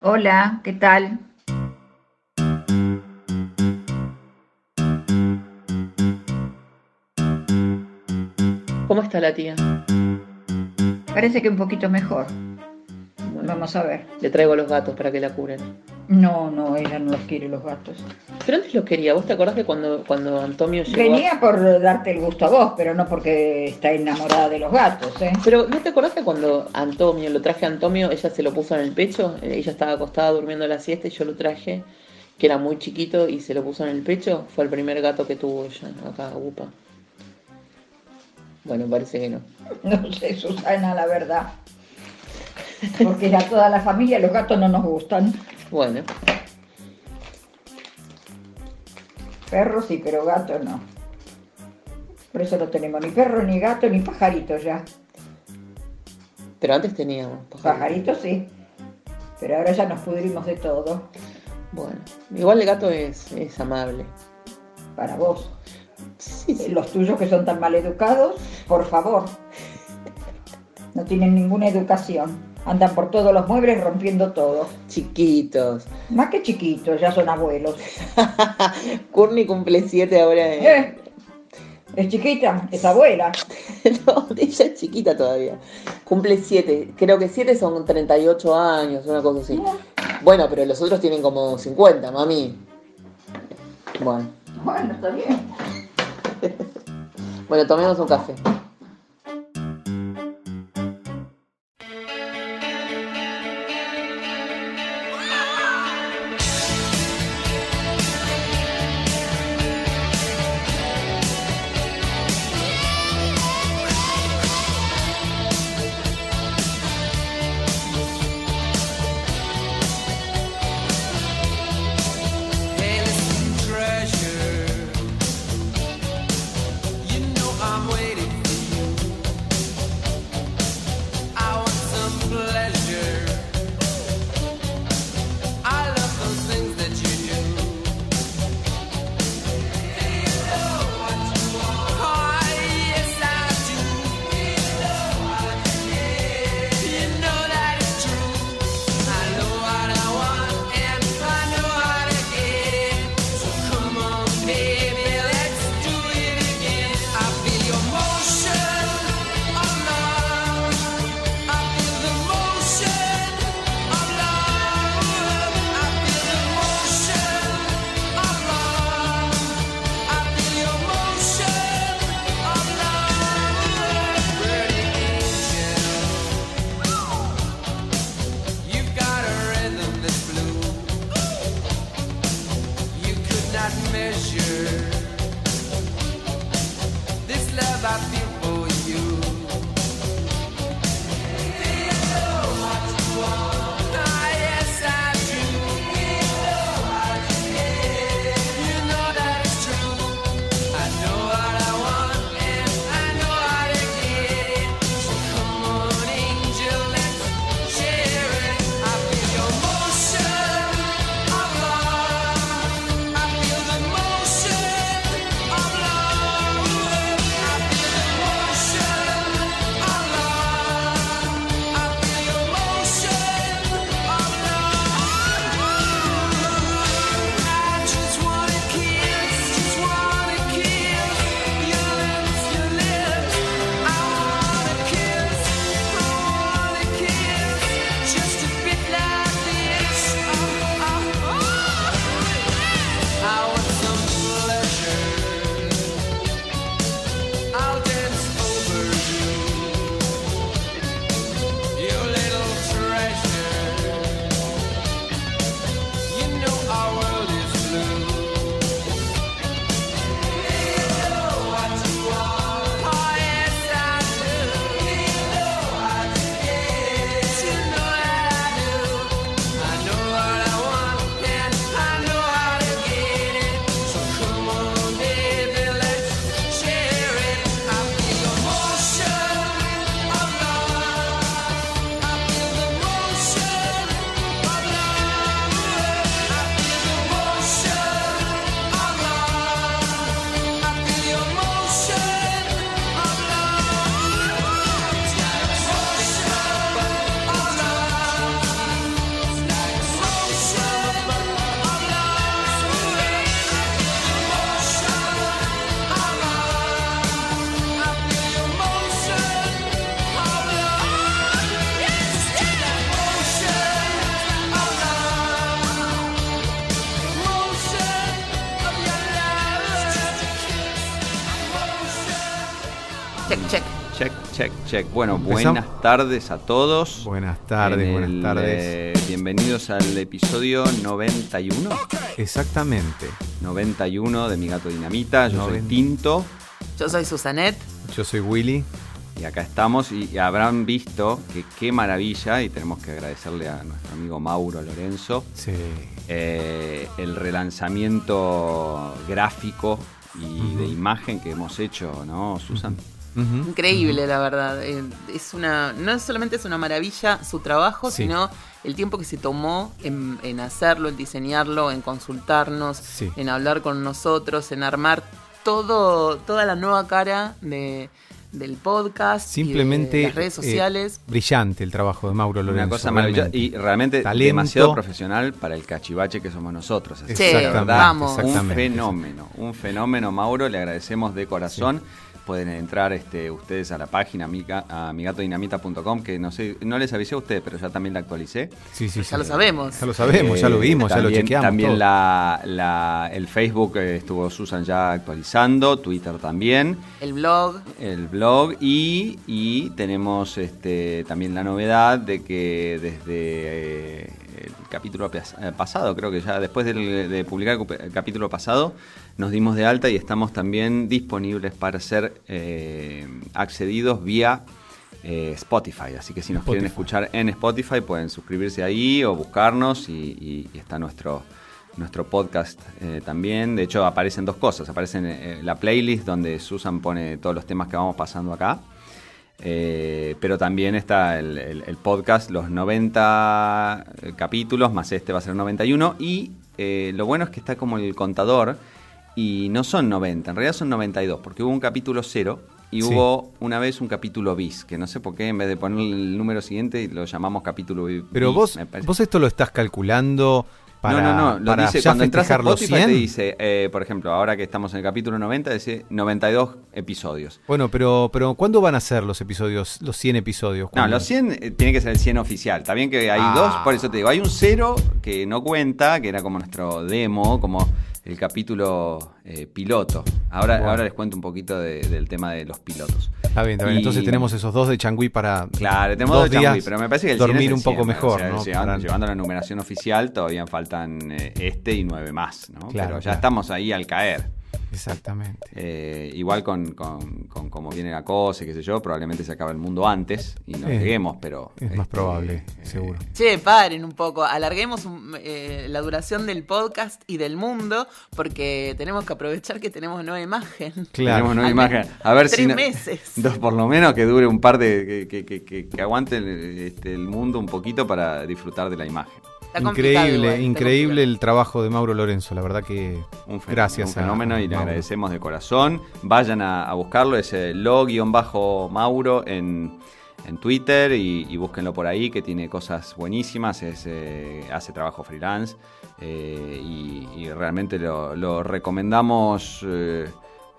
Hola, ¿qué tal? ¿Cómo está la tía? Parece que un poquito mejor. Vamos a ver. Le traigo los gatos para que la curen. No, no, ella no los quiere los gatos. Pero antes los quería. ¿Vos te acordás que cuando, cuando Antonio llegó? a- Venía por darte el gusto a vos, pero no porque está enamorada de los gatos, ¿eh? Pero ¿no te acordás que cuando Antonio, lo traje a Antonio, ella se lo puso en el pecho? Eh, Ella estaba acostada durmiendo la siesta y yo lo traje, que era muy chiquito, y se lo puso en el pecho. Fue el primer gato que tuvo ella, acá, upa. Bueno, parece que no. No sé, Susana, la verdad. Porque a toda la familia los gatos no nos gustan. Bueno, Perros sí, pero gatos no. Por eso no tenemos ni perro, ni gato, ni pajarito ya. pero antes teníamos pajarito. Pajaritos sí. Pero ahora ya nos pudrimos de todo. Bueno, igual el gato es, es amable. Para vos. Sí, sí. Los tuyos que son tan mal educados, por favor. No tienen ninguna educación. Andan por todos los muebles rompiendo todo. Chiquitos. Más que chiquitos, ya son abuelos. Courtney cumple siete ahora. en- ¿Eh? Es chiquita, es abuela. No, ella es chiquita todavía. Cumple 7. Creo que 7 son 38 años, una cosa así. Bueno, pero los otros tienen como 50, mami. Bueno, Bueno, está bien. bueno, tomemos un café. Check, check. Bueno, Empezamos. buenas tardes a todos. Buenas tardes, En buenas tardes. eh, bienvenidos al episodio 91. Exactamente. 91 de Mi Gato Dinamita. Yo soy Tinto. Yo soy Susanet. Yo soy Willy. Y acá estamos y, y habrán visto que qué maravilla, y tenemos que agradecerle a nuestro amigo Mauro Lorenzo, Sí. eh, el relanzamiento gráfico y de imagen que hemos hecho, ¿no, Susan? Increíble, la verdad. Eh, Es una, no solamente es una maravilla su trabajo, Sí. sino el tiempo que se tomó en, en hacerlo, en diseñarlo, en consultarnos, Sí. en hablar con nosotros, en armar todo, toda la nueva cara de, del podcast, y de Simplemente. las redes eh, sociales. brillante el trabajo de Mauro Lorenzo. Una cosa maravillosa y realmente Talento. demasiado profesional para el cachivache que somos nosotros. Así que, Exactamente, verdad, vamos. Un exactamente. fenómeno, un fenómeno, Mauro. Le agradecemos de corazón. Pueden entrar este, ustedes a la página amiga- a migatodinamita.com, que no sé, no les avisé a ustedes, pero ya también la actualicé. Sí, sí, Ya sí. lo sabemos. Ya lo sabemos, ya lo Eh, vimos, ya lo también- chequeamos. También la, la- el Facebook eh, estuvo Susan ya actualizando, Twitter también El blog. el blog y, y tenemos este, también la novedad de que desde eh, el capítulo pas- pasado, creo que ya después del- de publicar el capítulo pasado, nos dimos de alta y estamos también disponibles para ser eh, accedidos vía eh, Spotify. Así que si nos quieren escuchar en Spotify pueden suscribirse ahí o buscarnos y, y- y está nuestro nuestro podcast eh, también. De hecho, aparecen dos cosas. Aparece en la playlist donde Susan pone todos los temas que vamos pasando acá. Eh, pero también está el, el- el podcast, los 90 capítulos, más este va a ser 91. Y lo bueno es que está como el contador. Y no son 90, en realidad son 92, porque hubo un capítulo cero y Sí. hubo una vez un capítulo bis, que no sé por qué en vez de poner el número siguiente lo llamamos capítulo bis. Pero vos, vos esto lo estás calculando para, no, no, no, lo para dice cuando entras a Spotify 100. te dice, eh, por ejemplo, ahora que estamos en el capítulo 90, dice 92 episodios. Bueno, pero, pero ¿cuándo van a ser los episodios, los 100 episodios? No, los 100 eh, tiene que ser el 100 oficial. Está bien que hay Ah. dos, por eso te digo, hay un cero que no cuenta, que era como nuestro demo, como el capítulo eh, piloto. Ahora, Bueno. ahora les cuento un poquito de- del tema de los pilotos. Está bien, está bien. Y- Entonces tenemos esos dos de Changui para Claro, tenemos dos changüí, días pero me parece que el 100 dormir es el un poco 100, mejor, o sea, ¿no? Llevando, Para- llevando la numeración oficial todavía faltan eh, este y nueve más, ¿no? Claro, pero ya claro. estamos ahí al caer. Exactamente. Eh, igual con, con, con cómo viene la cosa y qué sé yo, probablemente se acabe el mundo antes y no lleguemos, pero... Es más este, probable, eh, seguro. Che, paren un poco, alarguemos un- eh, la duración del podcast y del mundo porque tenemos que aprovechar que tenemos nueva imagen. Claro. Tenemos nueva imagen. A ver tres si... no- meses. Dos, por lo menos que dure un par de... que, que, que, que- que aguante el, este, el mundo un poquito para disfrutar de la imagen. Increíble, increíble el trabajo de Mauro Lorenzo. La verdad que Un fenómeno, gracias un fenómeno a, y le Mauro. agradecemos de corazón. Vayan a, a buscarlo, es eh, lo-mauro en, en Twitter y, y búsquenlo por ahí que tiene cosas buenísimas, es, eh, hace trabajo freelance eh, y, y realmente lo, lo recomendamos eh,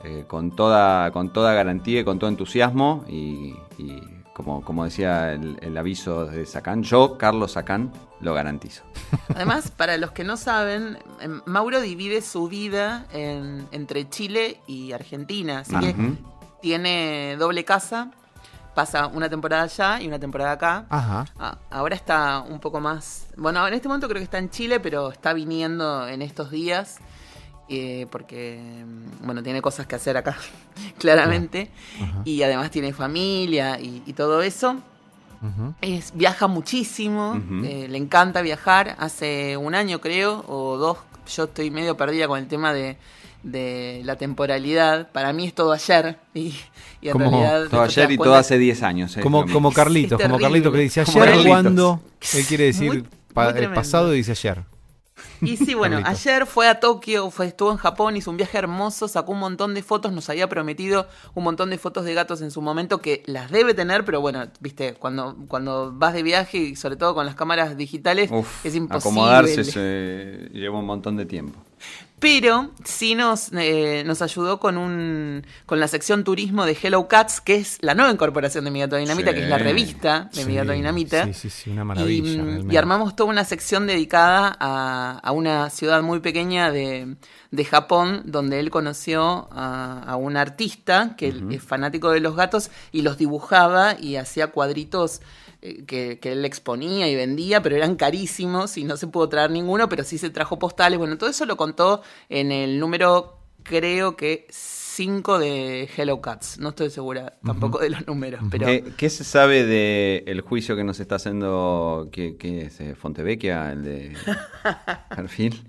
eh, con, toda, con toda garantía y con todo entusiasmo y, y como, como decía el, el aviso de Sacán, yo, Carlos Sacán, lo garantizo. Además, para los que no saben, em, Mauro divide su vida en- entre Chile y Argentina, así que tiene doble casa, pasa una temporada allá y una temporada acá. Ajá. Ah, ahora está un poco más. Bueno, en este momento creo que está en Chile, pero está viniendo en estos días. eh, porque, mm, bueno, tiene cosas que hacer acá, claramente. Y además tiene familia y, y todo eso. Es, viaja muchísimo, eh, le encanta viajar. Hace un año, creo, o dos, yo estoy medio perdida con el tema de, de la temporalidad. Para mí es todo ayer. Y, y en Como realidad. Todo ayer y todo hace 10 años. eh, Como, como. Carlitos, como Carlitos que dice ayer cuando. Él quiere decir Muy- pa- muy el pasado y dice ayer. Y sí, bueno, ayer fue a Tokio, fue, estuvo en Japón, hizo un viaje hermoso, sacó un montón de fotos, nos había prometido un montón de fotos de gatos en su momento que las debe tener, pero bueno, viste, cuando, cuando vas de viaje y sobre todo con las cámaras digitales, Uf, es imposible. acomodarse se lleva un montón de tiempo. Pero sí nos, eh, nos ayudó con un con la sección turismo de Hello Cats, que es la nueva incorporación de Mi Gato Dinamita, Sí. que es la revista de Mi Gato Dinamita. Sí, sí, sí, una maravilla. mm, y armamos toda una sección dedicada a, a una ciudad muy pequeña de, de Japón, donde él conoció a, a un artista que es fanático de los gatos y los dibujaba y hacía cuadritos que, que él exponía y vendía, pero eran carísimos y no se pudo traer ninguno, pero sí se trajo postales. Bueno, todo eso lo contó en el número, creo que 5 de Hello Cats. No estoy segura tampoco de los números, pero... ¿Qué, qué se sabe del juicio que nos está haciendo, qué, qué es, eh, Fontevecchia, el de Perfil?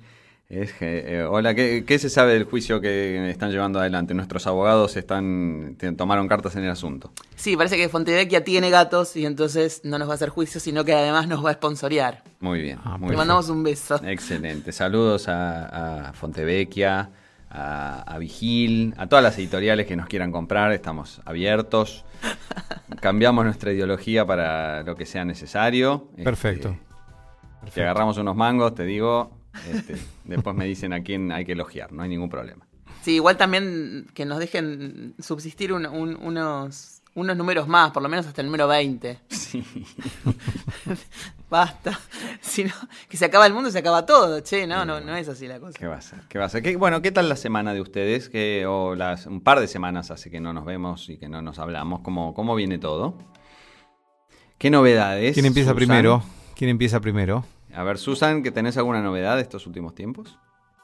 Es que, eh, hola, ¿qué, qué se sabe del juicio que están llevando adelante? Nuestros abogados están te- tomaron cartas en el asunto. Sí, parece que Fontevecchia tiene gatos y entonces no nos va a hacer juicio, sino que además nos va a sponsorear. Muy bien. Ah, muy Te bien. mandamos un beso. Excelente. Saludos a, a Fontevecchia, a, a Vigil, a todas las editoriales que nos quieran comprar. Estamos abiertos. Cambiamos nuestra ideología para lo que sea necesario. Este, Perfecto. Si agarramos unos mangos, te digo, este, después me dicen a quién hay que elogiar, no hay ningún problema. Sí, igual también que nos dejen subsistir un- un- unos, unos números más, por lo menos hasta el número 20. Sí. Basta. Si no, que se acaba el mundo, se acaba todo. Che, no, no, no es así la cosa. ¿Qué va a ser? ¿Qué va a ser? ¿Qué- bueno, ¿qué tal la semana de ustedes? Que, o las, un par de semanas hace que no nos vemos y que no nos hablamos. ¿Cómo, cómo viene todo? ¿Qué novedades? ¿Quién empieza Susan? primero? ¿Quién empieza primero? A ver, Susan, ¿que tenés alguna novedad de estos últimos tiempos?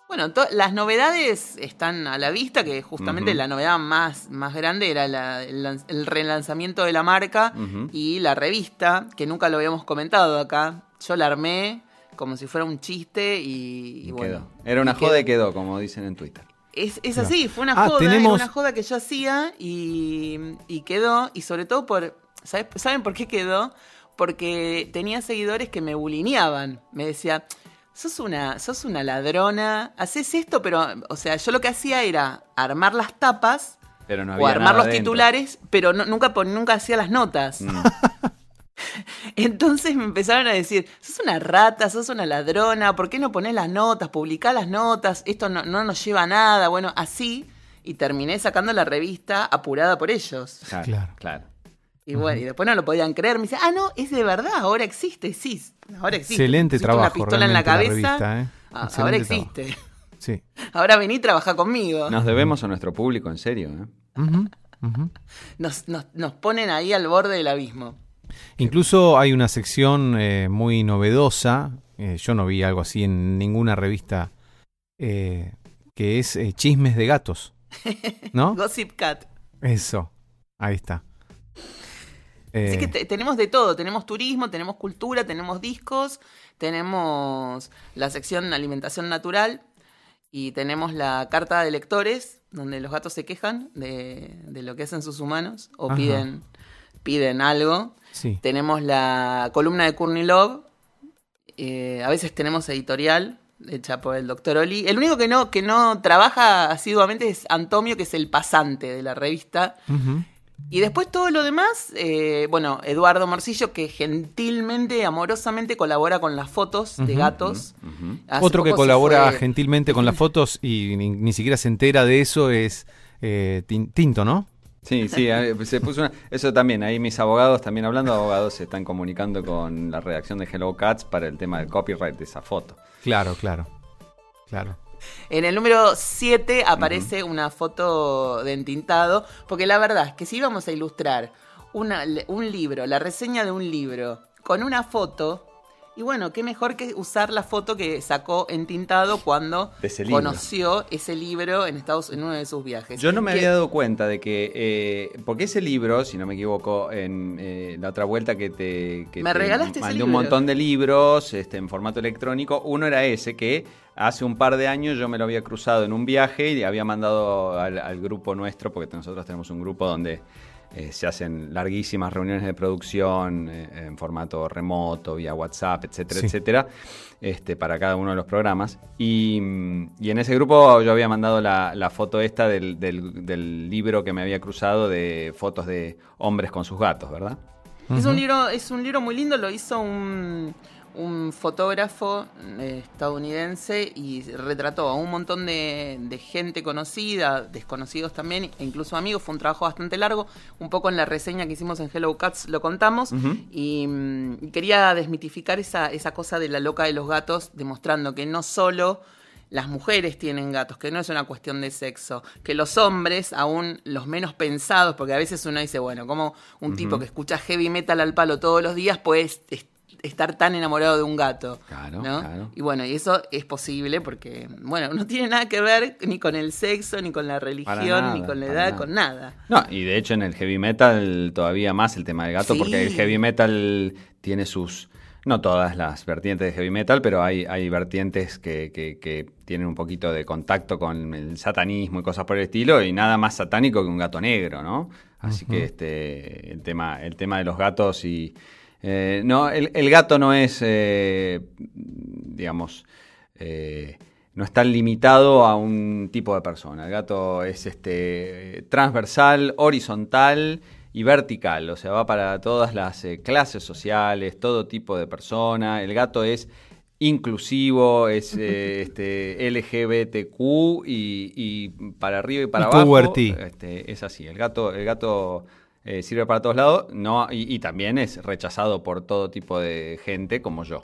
Bueno, las novedades están a la vista, que justamente la novedad más, más grande era la- el, lan- el relanzamiento de la marca y la revista, que nunca lo habíamos comentado acá. Yo la armé como si fuera un chiste y, y Y bueno. quedó. Era una y joda y quedó, como dicen en Twitter. Es, es así, fue una Ah, joda, tenemos- era una joda que yo hacía y, y quedó, y sobre todo por, ¿sabes- ¿saben por qué quedó? Porque tenía seguidores que me bulineaban, me decía, sos una, sos una ladrona, haces esto, pero, o sea, yo lo que hacía era armar las tapas Pero no o armar nada los dentro. titulares, pero no- nunca, nunca hacía las notas. Mm. Entonces me empezaron a decir, sos una rata, sos una ladrona, ¿por qué no ponés las notas, publicá las notas? Esto no, no nos lleva a nada. Bueno, así, y terminé sacando la revista apurada por ellos. Claro, Claro. claro. Y bueno, y después no lo podían creer. Me dice, ah, no, es de verdad, ahora existe, sí, ahora existe. Excelente Pusiste trabajo. Una pistola en la cabeza. revista, ¿eh? ah, ahora trabajo. existe. Sí. Ahora vení y trabaja conmigo. Nos debemos a nuestro público, en serio. ¿eh? Nos, nos, nos ponen ahí al borde del abismo. Incluso hay una sección eh, muy novedosa. eh, yo no vi algo así en ninguna revista. eh, que es eh, chismes de gatos. ¿No? Gossip Cat. Eso. Ahí está. Así Eh, que te- tenemos de todo, tenemos turismo, tenemos cultura, tenemos discos, tenemos la sección alimentación natural y tenemos la carta de lectores, donde los gatos se quejan de, de lo que hacen sus humanos o Ajá. piden, piden algo. sí. Tenemos la columna de Courtney Love, eh, a veces tenemos editorial hecha por el doctor Oli. El único que no, que no trabaja asiduamente es Antonio, que es el pasante de la revista. Y después todo lo demás, eh, bueno, Eduardo Morcillo, que gentilmente, amorosamente colabora con las fotos de gatos. Otro que colabora fue- gentilmente con las fotos y ni, ni siquiera se entera de eso es eh, Tin- Tinto, ¿no? Sí, sí, se puso una- eso también, ahí mis abogados, también hablando de abogados, se están comunicando con la redacción de Hello Cats para el tema del copyright de esa foto. Claro, claro. Claro. En el número 7 aparece una foto de entintado, porque la verdad es que si íbamos a ilustrar una- un libro, la reseña de un libro, con una foto, y bueno, qué mejor que usar la foto que sacó entintado cuando De ese libro. conoció ese libro en Estados en uno de sus viajes. Yo no me Que- había dado cuenta de que, eh, porque ese libro, si no me equivoco, en eh, la otra vuelta que te, que Me te regalaste ese mandé libro. un montón de libros este, en formato electrónico, uno era ese que hace un par de años yo me lo había cruzado en un viaje y había mandado al, al grupo nuestro, porque nosotros tenemos un grupo donde eh, se hacen larguísimas reuniones de producción eh, en formato remoto, vía WhatsApp, etcétera, Sí. etcétera, este, para cada uno de los programas. Y, mm, y en ese grupo yo había mandado la, la foto esta del, del- del libro que me había cruzado de fotos de hombres con sus gatos, ¿verdad? Es un libro, es un libro muy lindo, lo hizo un, un fotógrafo eh, estadounidense y retrató a un montón de, de gente conocida, desconocidos también, e incluso amigos. Fue un trabajo bastante largo. Un poco en la reseña que hicimos en Hello Cats lo contamos. Ujú. Y mm, quería desmitificar esa, esa cosa de la loca de los gatos, demostrando que no solo las mujeres tienen gatos, que no es una cuestión de sexo, que los hombres, aún los menos pensados, porque a veces uno dice, bueno, como un tipo que escucha heavy metal al palo todos los días est- estar tan enamorado de un gato. Claro, ¿no? claro. Y bueno, y eso es posible porque, bueno, no tiene nada que ver ni con el sexo, ni con la religión, nada, ni con la edad, nada. con nada. No, y de hecho en el heavy metal todavía más el tema del gato, Sí. porque el heavy metal tiene sus, no todas las vertientes de heavy metal, pero hay, hay vertientes que, que- que tienen un poquito de contacto con el satanismo y cosas por el estilo, y nada más satánico que un gato negro, ¿no? Así que este el tema, el tema de los gatos y eh, no, el, el gato no es eh, digamos eh, no está limitado a un tipo de persona. El gato es este transversal, horizontal y vertical, o sea, va para todas las eh, clases sociales, todo tipo de persona. El gato es inclusivo, es este, LGBTQ y, y para arriba y para Y abajo. Este, es así. El gato, el gato eh, sirve para todos lados, no, y, y también es rechazado por todo tipo de gente como yo.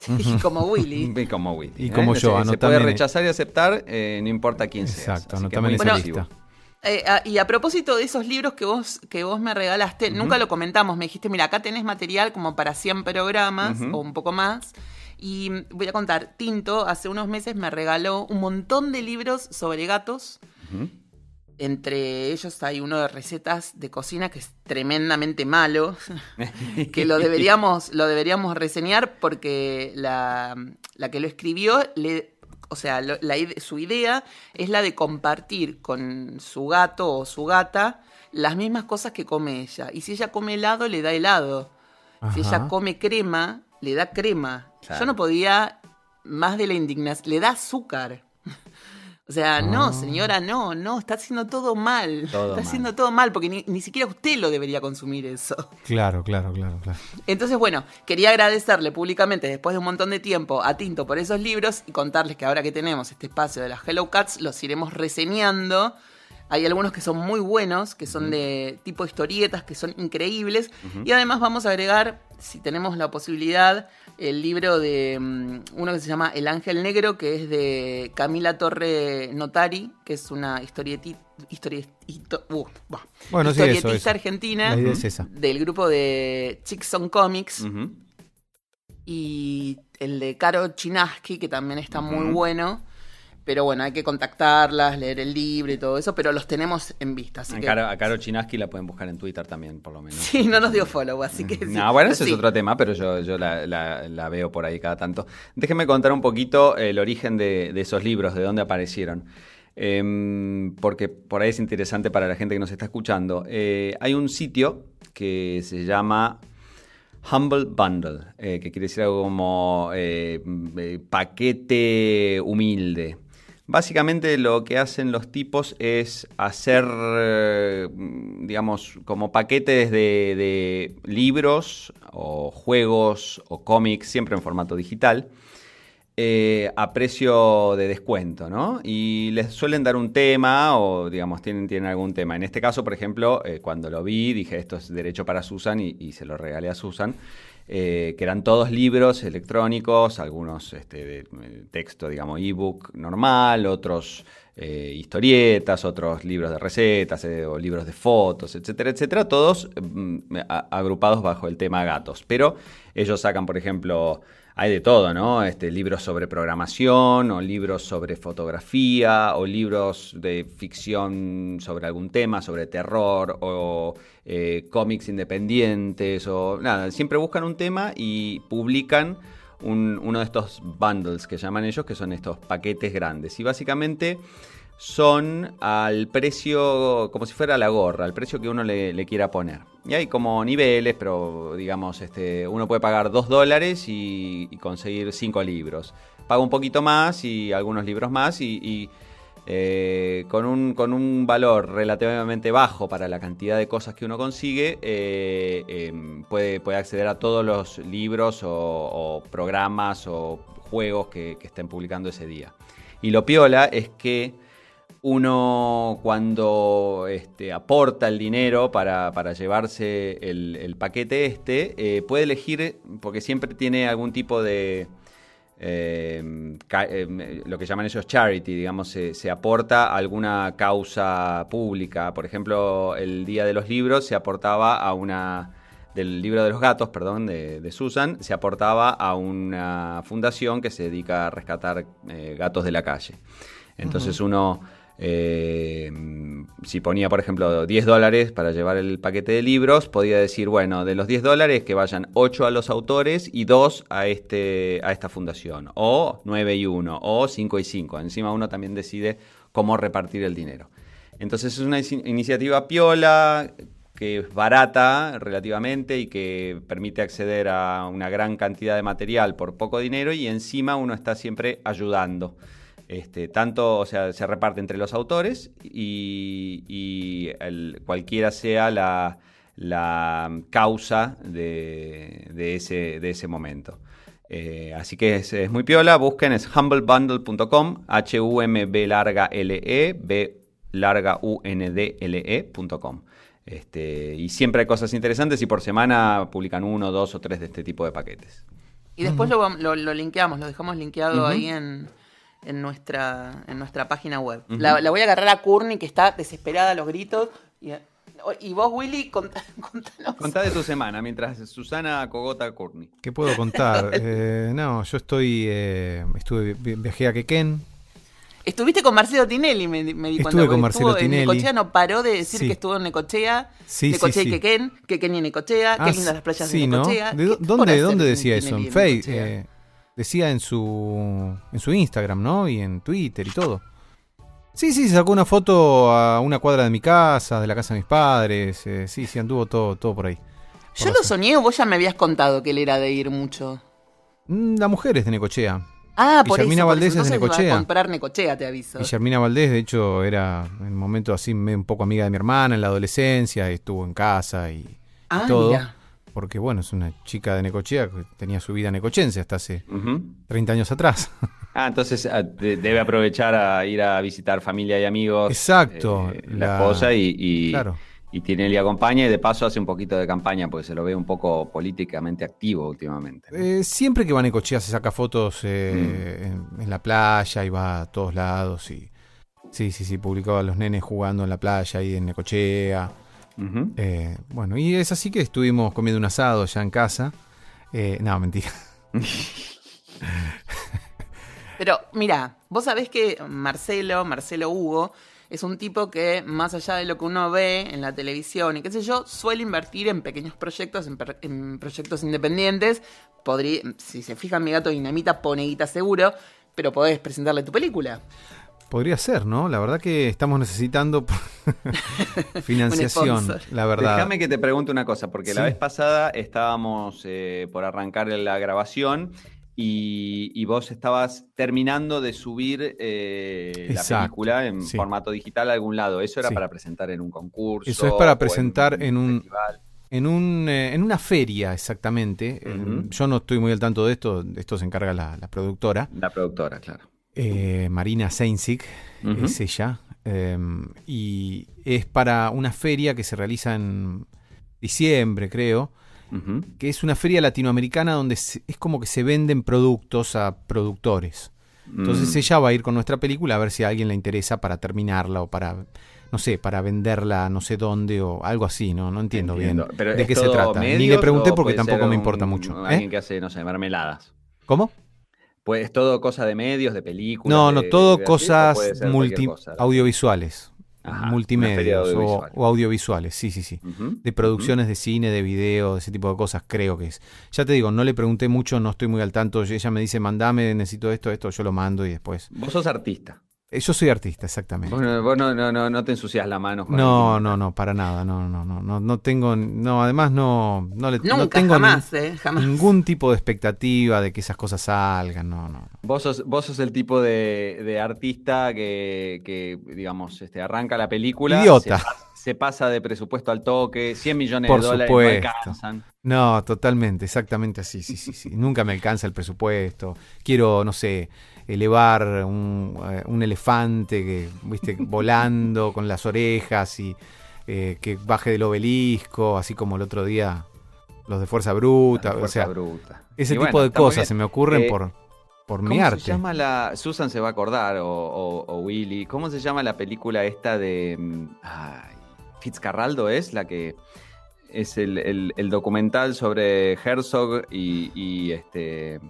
Y como Willy. Y como Willy. Y ¿eh? como yo, Se, se puede en- rechazar y aceptar, eh, no importa quién seas. Exacto, anotame esa lista. Eh, y a propósito de esos libros que vos, que vos me regalaste, nunca lo comentamos, me dijiste, mira, acá tenés material como para 100 programas o un poco más. Y voy a contar, Tinto hace unos meses me regaló un montón de libros sobre gatos. Entre ellos hay uno de recetas de cocina que es tremendamente malo, que lo deberíamos, lo deberíamos reseñar porque la, la que lo escribió, le, o sea, lo- la ide- su idea es la de compartir con su gato o su gata las mismas cosas que come ella. Y si ella come helado, le da helado. Si ella come crema, le da crema. Claro. Yo no podía más de la indignación. Le da azúcar. O sea, no, Ah. señora, no, no, está haciendo todo mal. Todo está mal. haciendo todo mal, porque ni, ni siquiera usted lo debería consumir eso. Claro, claro, claro, claro. Entonces, bueno, quería agradecerle públicamente, después de un montón de tiempo, a Tinto por esos libros y contarles que ahora que tenemos este espacio de las Hello Cats, los iremos reseñando. Hay algunos que son muy buenos, que son de tipo historietas, que son increíbles. Y además vamos a agregar, si tenemos la posibilidad, el libro de mm, uno que se llama El Ángel Negro, que es de Camila Torre Notari, que es una historieti- historie- hito- uh, bah, Bueno, sí, eso, historietista eso. argentina es esa. del grupo de Chickson Comics y el de Caro Chinaski, que también está muy bueno. Pero bueno, hay que contactarlas, leer el libro y todo eso, pero los tenemos en vista. Así A que, Caro, a Caro Chinaski la pueden buscar en Twitter también, por lo menos. Sí, no nos dio follow, así que sí. No, bueno, ese Sí. es otro tema, pero yo, yo la, la- la veo por ahí cada tanto. Déjenme contar un poquito el origen de, de esos libros, de dónde aparecieron. Em, porque por ahí es interesante para la gente que nos está escuchando. Eh, hay un sitio que se llama Humble Bundle, eh, que quiere decir algo como eh, paquete humilde. Básicamente lo que hacen los tipos es hacer, eh, digamos, como paquetes de, libros o juegos o cómics, siempre en formato digital, eh, a precio de descuento, ¿no? Y les suelen dar un tema o, digamos, tienen, tienen algún tema. En este caso, por ejemplo, eh, cuando lo vi, dije, esto es derecho para Susan y, y se lo regalé a Susan, eh, que eran todos libros electrónicos, algunos este, de eh, texto, digamos, ebook normal, otros eh, historietas, otros libros de recetas o libros de fotos, etcétera, etcétera, todos mm, agrupados bajo el tema gatos. Pero ellos sacan, por ejemplo, hay de todo, ¿no? Este, libros sobre programación, o libros sobre fotografía, o libros de ficción sobre algún tema, sobre terror, o eh, cómics independientes, o nada, siempre buscan un tema y publican un- uno de estos bundles que llaman ellos, que son estos paquetes grandes. Y básicamente son al precio, como si fuera la gorra, al precio que uno le, quiera poner. Y hay como niveles, pero digamos, este, uno puede pagar 2 dólares y, conseguir 5 libros. Paga un poquito más y algunos libros más y, eh, con, un, con un valor relativamente bajo para la cantidad de cosas que uno consigue, eh, em, puede, puede acceder a todos los libros o, programas o juegos que estén publicando ese día. Y lo piola es que uno cuando este, aporta el dinero para, para llevarse el, el paquete este, eh, puede elegir, porque siempre tiene algún tipo de... eh, eh, lo que llaman ellos charity, digamos, se, se aporta a alguna causa pública. Por ejemplo, el Día de los Libros se aportaba a una del libro de los gatos, perdón, de, de Susan, se aportaba a una fundación que se dedica a rescatar gatos de la calle. Entonces uno, eh, si ponía, por ejemplo, 10 dólares para llevar el paquete de libros, podía decir, bueno, de los 10 dólares que vayan 8 a los autores y 2 a, este, a esta fundación, o 9 y 1, o 5 y 5. Encima uno también decide cómo repartir el dinero. Entonces es una inici- iniciativa piola, que es barata relativamente y que permite acceder a una gran cantidad de material por poco dinero y encima uno está siempre ayudando. Este, tanto, o sea, se reparte entre los autores y, y el- cualquiera sea la, la causa de, de ese, de ese momento. Eh, así que es, es muy piola, busquen, es humblebundle.com, H-U-M-B larga L-E, B larga U-N-D-L-E.com. Este, y siempre hay cosas interesantes y por semana publican uno, dos o tres de este tipo de paquetes. Y después lo, lo, lo linkeamos, lo dejamos linkeado ahí en, en, nuestra, en nuestra página web. La, la voy a agarrar a Courtney, que está desesperada a los gritos. Y, y vos, Willy, cont- contanos. Contá de tu semana mientras Susana cogota Courtney. ¿Qué puedo contar? Eh, no, yo estoy. eh, estuve, vi- viajé a Quequén. Estuviste con Marcelo Tinelli, me, me di Estuve cuenta. con porque Marcelo estuvo en Tinelli. Necochea, no paró de decir Sí. que estuvo en Necochea. Sí, Necochea sí, y sí. Quequén, Quequén y Necochea, Ah, qué lindas las playas sí, de ¿no? Necochea. ¿De ¿Qué- dó- qué por ¿Dónde, dónde en decía eso? En Facebook. Decía en su, en su Instagram, ¿no? Y en Twitter y todo. Sí, sí, sacó una foto a una cuadra de mi casa, de la casa de mis padres. eh, sí, sí, anduvo todo, todo por ahí. Yo Por lo soñé o vos ya me habías contado que él era de ir mucho. Mm, La mujer es de Necochea. Ah, por eso. por Valdés eso. es de Necochea. a comprar Necochea, te aviso. Guillermina Valdés, de hecho, era en un momento así un poco amiga de mi hermana en la adolescencia, estuvo en casa y Ah, todo. mira. Porque, bueno, es una chica de Necochea que tenía su vida necochense hasta hace Ujú. 30 años atrás. Ah, entonces ah, de- debe aprovechar a ir a visitar familia y amigos. Exacto, eh, la, la- esposa y, y, Claro. y Tinelli acompaña y de paso hace un poquito de campaña porque se lo ve un poco políticamente activo últimamente. ¿no? Eh, siempre que va a Necochea se saca fotos eh, en, en la playa y va a todos lados. y Sí, sí, sí, publicaba a los nenes jugando en la playa y en Necochea. Eh, bueno, y es así que estuvimos comiendo un asado ya en casa. Eh, no, mentira. Pero mira, vos sabés que Marcelo, Marcelo Hugo, es un tipo que, más allá de lo que uno ve en la televisión y qué sé yo, suele invertir en pequeños proyectos, en, per- en proyectos independientes. Podría, si se fijan, mi gato dinamita pone guita seguro, pero podés presentarle tu película. Podría ser, ¿no? La verdad que estamos necesitando financiación, la verdad. Déjame que te pregunte una cosa, porque la vez pasada estábamos eh, por arrancar la grabación y, y vos estabas terminando de subir eh, la película en sí. formato digital a algún lado. ¿Eso era Sí. para presentar en un concurso? Eso es para presentar en un- festival? En, un, eh, en una feria, exactamente. Eh, Ujú. yo no estoy muy al tanto de esto, de esto se encarga la, la productora. La productora, claro. Eh, Marina Seinzig es ella. eh, y es para una feria que se realiza en diciembre, creo. Que es una feria latinoamericana donde es como que se venden productos a productores. Entonces Mm. ella va a ir con nuestra película a ver si a alguien le interesa para terminarla o para, no sé, para venderla no sé dónde o algo así, ¿no? No entiendo, Entiendo. bien Pero de ¿es qué se trata. Ni le pregunté porque tampoco me importa mucho. ¿eh? Alguien que hace, no sé, mermeladas. ¿Cómo? Pues es todo cosa de medios, de películas. No, no, de- todo de- cosas multi cosa. audiovisuales, Ajá, multimedios o- audiovisuales. o audiovisuales, sí, sí, sí. De producciones de cine, de video, de ese tipo de cosas, creo que es. Ya te digo, no le pregunté mucho, no estoy muy al tanto. Ella me dice, mandame, necesito esto, esto, yo lo mando y después. Vos sos artista. Eh, Yo soy artista, exactamente. Vos, no, vos no, no, no, no te ensucias la mano. con No, el- no, no, para nada, no, no, no, no, no tengo, no, además no, no, le, no Nunca, tengo jamás, ni- eh, jamás. ningún tipo de expectativa de que esas cosas salgan, no, no. Vos sos, vos sos el tipo de, de artista que, que, digamos, este, arranca la película. Idiota. Se, se pasa de presupuesto al toque, 100 millones Por de dólares supuesto. no alcanzan. No, totalmente, exactamente así, sí, sí, sí. Nunca me alcanza el presupuesto. Quiero, no sé, elevar un, eh, un elefante que, viste, volando con las orejas y eh, que baje del obelisco, así como el otro día los de Fuerza Bruta. Fuerza o sea, bruta. ese Y tipo bueno, de cosas se me ocurren Eh, por, por ¿Cómo mi arte. se llama la. Susan se va a acordar, o, o- o Willy. ¿Cómo se llama la película esta de. mm, ay, Fitzcarraldo es la que. Es el, el- el documental sobre Herzog y, y este.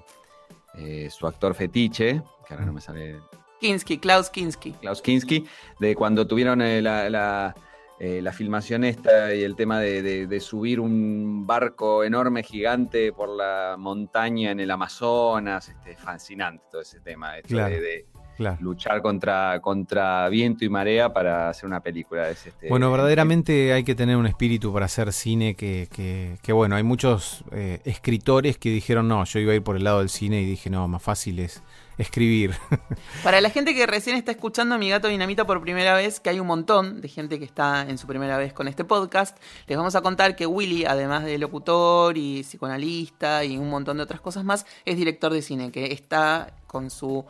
Eh, su actor fetiche, que ahora no me sale. Kinski, Klaus Kinski. Klaus Kinski, de cuando tuvieron eh, la, la, eh, la filmación esta y el tema de, de- de subir un barco enorme, gigante por la montaña en el Amazonas. Este, fascinante todo ese tema, esto Claro. de, de Claro. luchar contra, contra viento y marea para hacer una película. Es, este, Bueno, verdaderamente hay que tener un espíritu para hacer cine que, que, que, bueno, hay muchos eh, escritores que dijeron, no, yo iba a ir por el lado del cine y dije, no, más fácil es escribir. Para la gente que recién está escuchando Mi Gato Dinamita por primera vez, que hay un montón de gente que está en su primera vez con este podcast, les vamos a contar que Willy, además de locutor y psicoanalista y un montón de otras cosas más, es director de cine, que está con su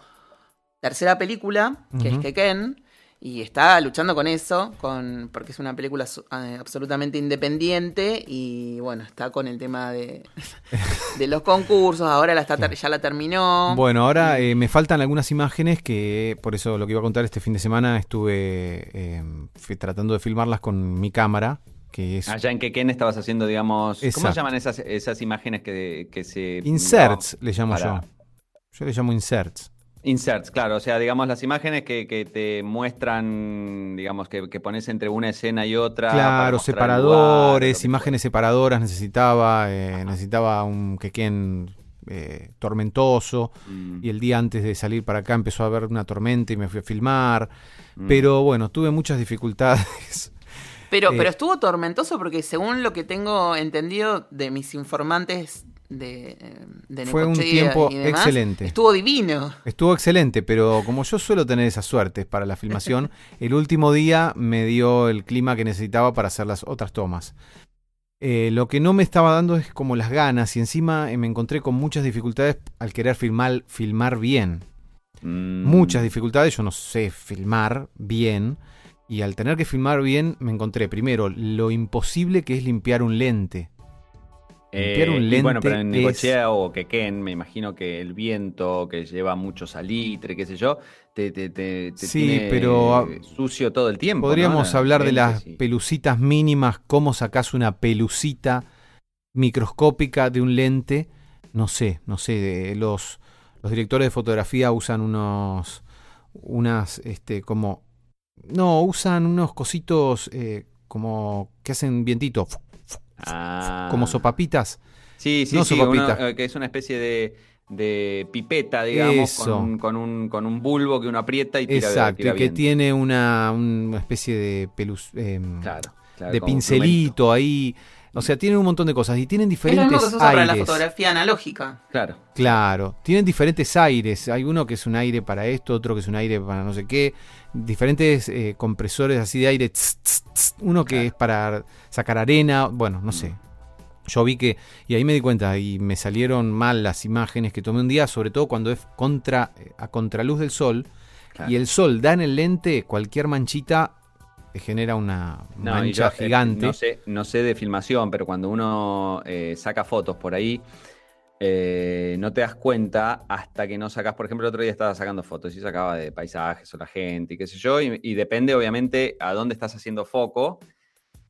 tercera película, que Ujú. es Keken, y está luchando con eso, con porque es una película su- eh, absolutamente independiente y bueno, está con el tema de, de los concursos, ahora la está ya la terminó. Bueno, ahora eh, me faltan algunas imágenes que, por eso lo que iba a contar este fin de semana, estuve eh, tratando de filmarlas con mi cámara, que es Allá en Quequén estabas haciendo, digamos. ¿Cómo se llaman esas, esas imágenes que, que se. inserts, le llamo para- yo. Yo le llamo inserts. Inserts, claro, o sea, digamos las imágenes que, que te muestran, digamos, que, que pones entre una escena y otra. Claro, separadores, lugar, que imágenes separadoras necesitaba, eh, necesitaba un quequén eh, tormentoso Mm, y el día antes de salir para acá empezó a haber una tormenta y me fui a filmar, mm. pero bueno, tuve muchas dificultades. Pero, Eh, pero estuvo tormentoso porque según lo que tengo entendido de mis informantes de, eh, de Fue un tiempo y demás, excelente. Estuvo divino. Estuvo excelente, pero como yo suelo tener esas suertes para la filmación, el último día me dio el clima que necesitaba para hacer las otras tomas. Eh, lo que no me estaba dando es como las ganas y encima eh, me encontré con muchas dificultades al querer filmar, filmar bien. Mm. Muchas dificultades, yo no sé filmar bien y al tener que filmar bien me encontré primero lo imposible que es limpiar un lente. Un Eh, y lente bueno, pero en es- Necochea o Quequén, me imagino que el viento que lleva mucho salitre, qué sé yo, te, te, te, te Sí, tiene pero, ah, sucio todo el tiempo. Podríamos La hablar de las sí. pelucitas mínimas, cómo sacás una pelucita microscópica de un lente. No sé, no sé, los, los directores de fotografía usan unos, unas, este, como, no, usan unos cositos eh, como que hacen vientito, Ah. como sopapitas. Sí, sí, no sí, sopapita. uno, eh, que es una especie de, de pipeta, digamos, con un, con, un, con un bulbo que uno aprieta y tira Exacto, tira y que tiene una, una especie de pelus, em, Claro, claro, de pincelito ahí. O sea, tienen un montón de cosas y tienen Es lo diferentes mismo que se usa para la fotografía analógica. Claro. Claro, tienen diferentes aires. Hay uno que es un aire para esto, otro que es un aire para no sé qué. Diferentes eh, compresores así de aire. tss, tss, tss, uno que Claro. es para sacar arena. Bueno, no sé. Yo vi que, y ahí me di cuenta, y me salieron mal las imágenes que tomé un día, sobre todo cuando es contra, eh, a contraluz del sol, claro. y el sol da en el lente, cualquier manchita te genera una No, mancha yo, eh, gigante. no, sé, no sé de filmación, pero cuando uno eh, saca fotos por ahí, eh, no te das cuenta hasta que no sacas, por ejemplo, el otro día estaba sacando fotos y sacaba de paisajes o la gente y qué sé yo, y, y depende obviamente a dónde estás haciendo foco.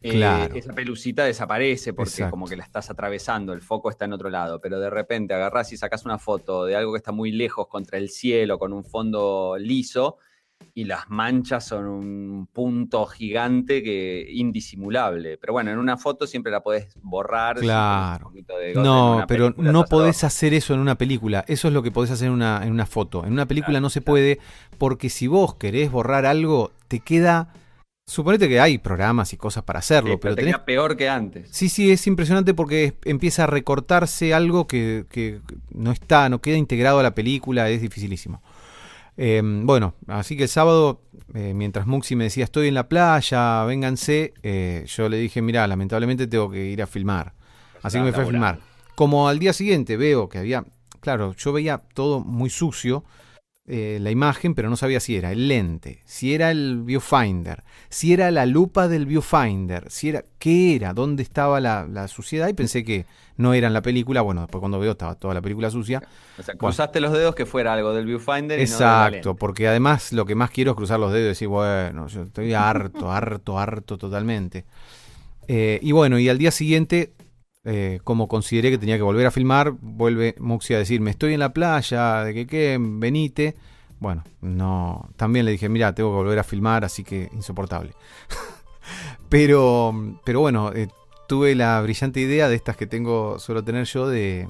eh, Claro. esa pelucita desaparece porque Exacto. como que la estás atravesando, el foco está en otro lado, pero de repente agarrás y sacas una foto de algo que está muy lejos contra el cielo con un fondo liso y las manchas son un punto gigante que indisimulable. Pero bueno, en una foto siempre la podés borrar. Claro. pones un poquito de No, pero no podés hacer eso en una película. Eso es lo que podés hacer en una, en una foto. En una película no se puede, porque si vos querés borrar algo, te queda. Suponete que hay programas y cosas para hacerlo, Sí, pero te tenés queda peor que antes. Sí, sí, es impresionante porque empieza a recortarse algo que, que no está, no queda integrado a la película, es dificilísimo. Eh, bueno, así que el sábado, eh, mientras Muxi me decía estoy en la playa, vénganse, eh, yo le dije, mira, lamentablemente tengo que ir a filmar. Así que me fui a filmar. Como al día siguiente veo que había, claro, yo veía todo muy sucio, eh, la imagen, pero no sabía si era el lente, si era el viewfinder, si era la lupa del viewfinder, si era qué era, dónde estaba la, la suciedad y pensé que no era en la película. Bueno, después cuando veo estaba toda la película sucia. O sea, cruzaste los dedos que fuera algo del viewfinder y no de la Exacto, porque además lo que más quiero es cruzar los dedos y decir, bueno, yo estoy harto, harto, harto totalmente. Eh, y bueno, y al día siguiente, eh, como consideré que tenía que volver a filmar, vuelve Muxi a decirme, estoy en la playa, de que qué, venite. Bueno, no, también le dije, mira, tengo que volver a filmar, así que insoportable. pero, pero bueno, eh, tuve la brillante idea de estas que tengo, suelo tener yo, de,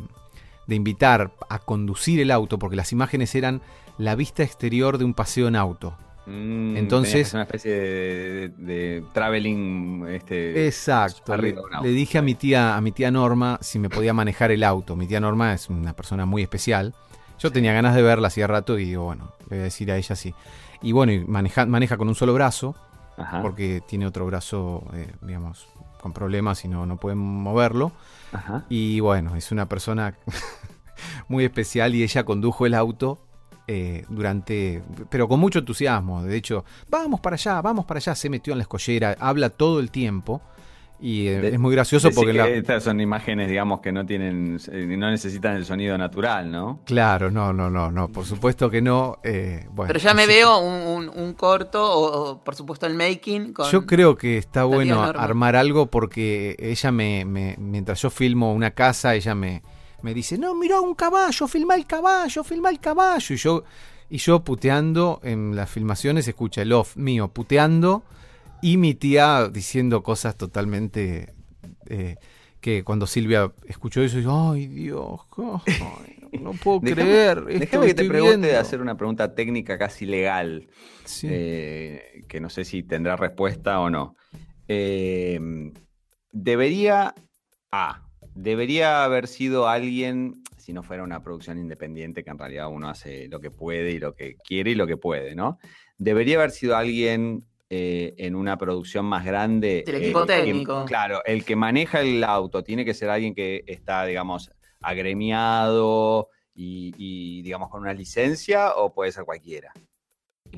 de invitar a conducir el auto, porque las imágenes eran la vista exterior de un paseo en auto. Mm, Entonces- una especie de, de- de traveling. Este, Exacto. Le, arriba dije a mi tía, a mi tía Norma, si me podía manejar el auto. Mi tía Norma es una persona muy especial. Yo tenía ganas de verla hacía rato y digo, bueno, le voy a decir a ella sí. Y bueno, y maneja, maneja con un solo brazo, Ajá, porque tiene otro brazo, eh, digamos, con problemas y no, no puede moverlo. ajá. Y bueno, es una persona muy especial y ella condujo el auto eh, durante, pero con mucho entusiasmo. De hecho, vamos para allá, vamos para allá. Se metió en la escollera, habla todo el tiempo y eh, De- es muy gracioso porque que la- estas son imágenes, digamos, que no tienen, eh, no necesitan el sonido natural, ¿no? Claro, no, no, no, no, por supuesto que no. eh, bueno, Pero ya me así- veo un, un- un corto, o, o, por supuesto el making. Con... Yo creo que está bueno armar algo porque ella me, me- mientras yo filmo una casa, ella me, me dice, no, mirá un caballo, filma el caballo, filma el caballo. Y yo, y yo puteando en las filmaciones, escucha el off mío puteando y mi tía diciendo cosas totalmente eh, que cuando Silvia escuchó eso, dijo, ay Dios, no, puedo creer. Déjame que te pregunte, viendo". hacer una pregunta técnica casi legal, Sí. eh, que no sé si tendrá respuesta o no. Eh, debería, A, debería haber sido alguien, si no fuera una producción independiente, que en realidad uno hace lo que puede y lo que quiere y lo que puede, ¿no? Debería haber sido alguien eh, en una producción más grande. Del equipo eh, que- técnico. claro, el que maneja el auto tiene que ser alguien que está, digamos, agremiado y, y, digamos, con una licencia o puede ser cualquiera.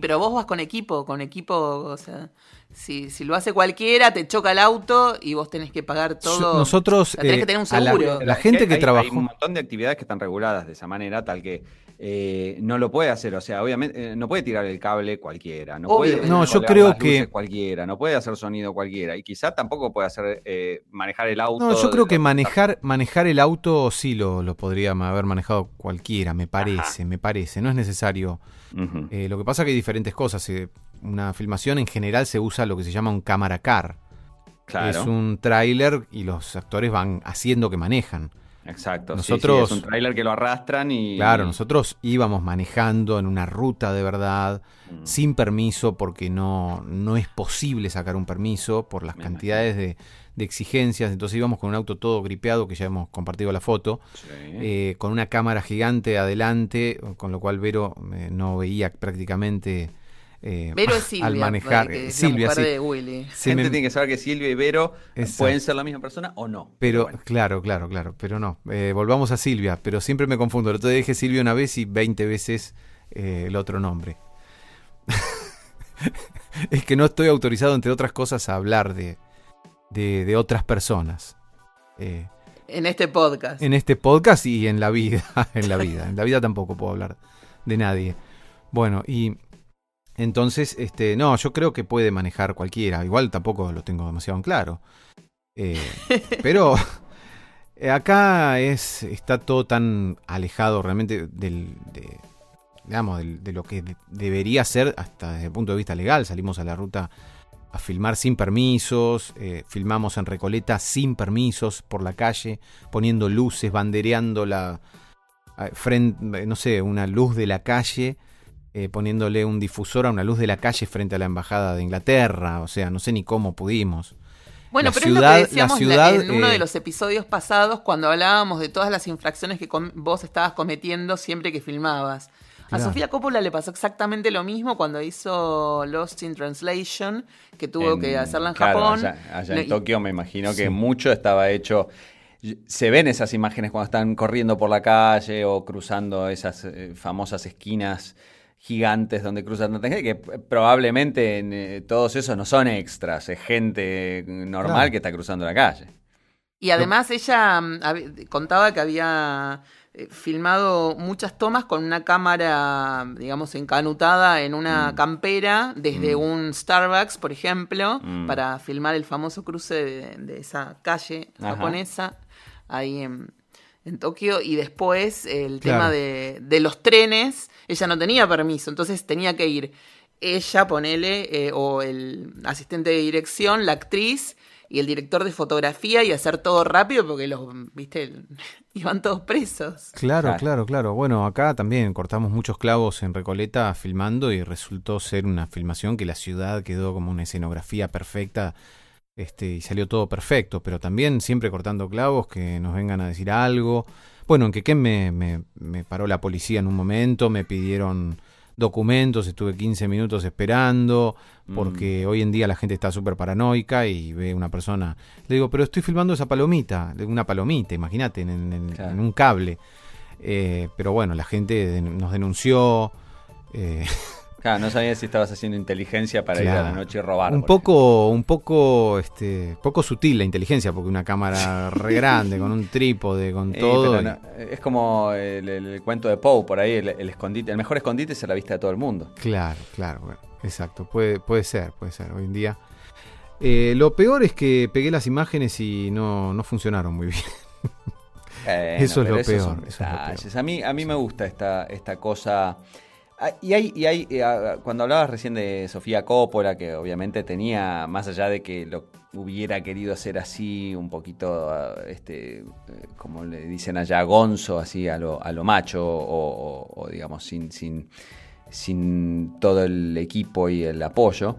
Pero vos vas con equipo, con equipo, o sea, si, si lo hace cualquiera, te choca el auto y vos tenés que pagar todo. Nosotros, o sea, tenés eh, que tener un a la- seguro. La gente que hay, trabajó- Hay un montón de actividades que están reguladas de esa manera, tal que eh, no lo puede hacer. O sea, obviamente, eh, no puede tirar el cable cualquiera. No, Obvio puede no. yo creo que- cualquiera. No puede hacer sonido cualquiera. Y quizá tampoco puede hacer eh, manejar el auto. No, yo creo que manejar, manejar el auto sí lo, lo podría haber manejado cualquiera, me parece, me parece. No es necesario. Eh, lo que pasa que hay diferentes cosas. eh, una filmación en general se usa lo que se llama un cámara car. claro. Es un tráiler y los actores van haciendo que manejan. Exacto. sí, sí, nosotros- es un tráiler que lo arrastran y. Claro, nosotros íbamos manejando en una ruta de verdad, Mm. sin permiso, porque no, no es posible sacar un permiso por las Me cantidades de, de exigencias. Entonces íbamos con un auto todo gripeado, que ya hemos compartido la foto. Sí. eh, con una cámara gigante adelante, con lo cual Vero eh, no veía prácticamente eh, Vero es Silvia, al manejar. que es Silvia, la mujer sí. de Willy. Se Gente me- tiene que saber que Silvia y Vero Exacto. pueden ser la misma persona o no. Pero, bueno. claro, claro, claro, pero no. Eh, volvamos a Silvia, pero siempre me confundo. Día dije Silvia una vez y 20 veces eh, el otro nombre. es que no estoy autorizado, entre otras cosas, a hablar de, de, de otras personas. Eh, En este podcast. en este podcast y en la vida. en la vida. En la vida tampoco puedo hablar de nadie. Bueno, y entonces, este, no, yo creo que puede manejar cualquiera. Igual tampoco lo tengo demasiado en claro. Eh, pero eh, acá es está todo tan alejado realmente del, de digamos, de, de lo que de- debería ser hasta desde el punto de vista legal. Salimos a la ruta a filmar sin permisos, eh, filmamos en Recoleta sin permisos por la calle, poniendo luces, bandereando la, frente, no sé, una luz de la calle, eh, poniéndole un difusor a una luz de la calle frente a la embajada de Inglaterra, o sea, no sé ni cómo pudimos. Bueno, La pero ciudad- es lo que decíamos la ciudad, en uno eh, de los episodios pasados cuando hablábamos de todas las infracciones que vos estabas cometiendo siempre que filmabas. A. Sofía Coppola le pasó exactamente lo mismo cuando hizo Lost in Translation, que tuvo En- que hacerla en claro, Japón. Allá, allá No, en y- Tokio me imagino que Sí. mucho estaba hecho. Se ven esas imágenes cuando están corriendo por la calle o cruzando esas eh, famosas esquinas gigantes donde cruzan tanta gente, que probablemente en, eh, todos esos no son extras, es gente normal Claro. que está cruzando la calle. Y además ella mm, contaba que había eh, filmado muchas tomas con una cámara, digamos, encanutada en una Mm. campera desde Mm. un Starbucks, por ejemplo, Mm. para filmar el famoso cruce de, de esa calle Ajá. japonesa ahí en, en Tokio. Y después el Claro. tema de, de los trenes, ella no tenía permiso, entonces tenía que ir ella, ponele, eh, o el asistente de dirección, la actriz y el director de fotografía y hacer todo rápido porque los, viste, iban todos presos. Claro, Claro. claro, claro. Bueno, acá también cortamos muchos clavos en Recoleta filmando y resultó ser una filmación que la ciudad quedó como una escenografía perfecta este, y salió todo perfecto, pero también siempre cortando clavos que nos vengan a decir algo. Bueno, en Quequén me, me, me paró la policía en un momento, me pidieron documentos, estuve 15 minutos esperando, porque hoy en día la gente está súper paranoica y ve una persona. Le digo, pero estoy filmando esa palomita, una palomita, imagínate, en, en- Claro. en un cable. Eh, pero bueno, la gente nos denunció. eh, Claro, no sabía si estabas haciendo inteligencia para ir a la noche y robar. un poco, un poco, este, poco sutil la inteligencia, porque una cámara re grande, con un trípode, con Eh, todo. pero y- no, es como el, cuento de Poe, por ahí, el, el escondite, el mejor escondite es a la vista de todo el mundo. Claro, claro, bueno, exacto. Puede, puede ser, puede ser. Hoy en día. Eh, lo peor es que pegué las imágenes y no, no funcionaron muy bien. Eso es lo eso es peor. A mí, a mí me gusta esta, esta cosa. Ah, Y hay, y hay eh, ah, cuando hablabas recién de Sofía Coppola, que obviamente tenía, más allá de que lo hubiera querido hacer así, un poquito, ah, este, eh, como le dicen allá, gonzo, así a lo, a lo macho, o, digamos, sin, sin, sin todo el equipo y el apoyo.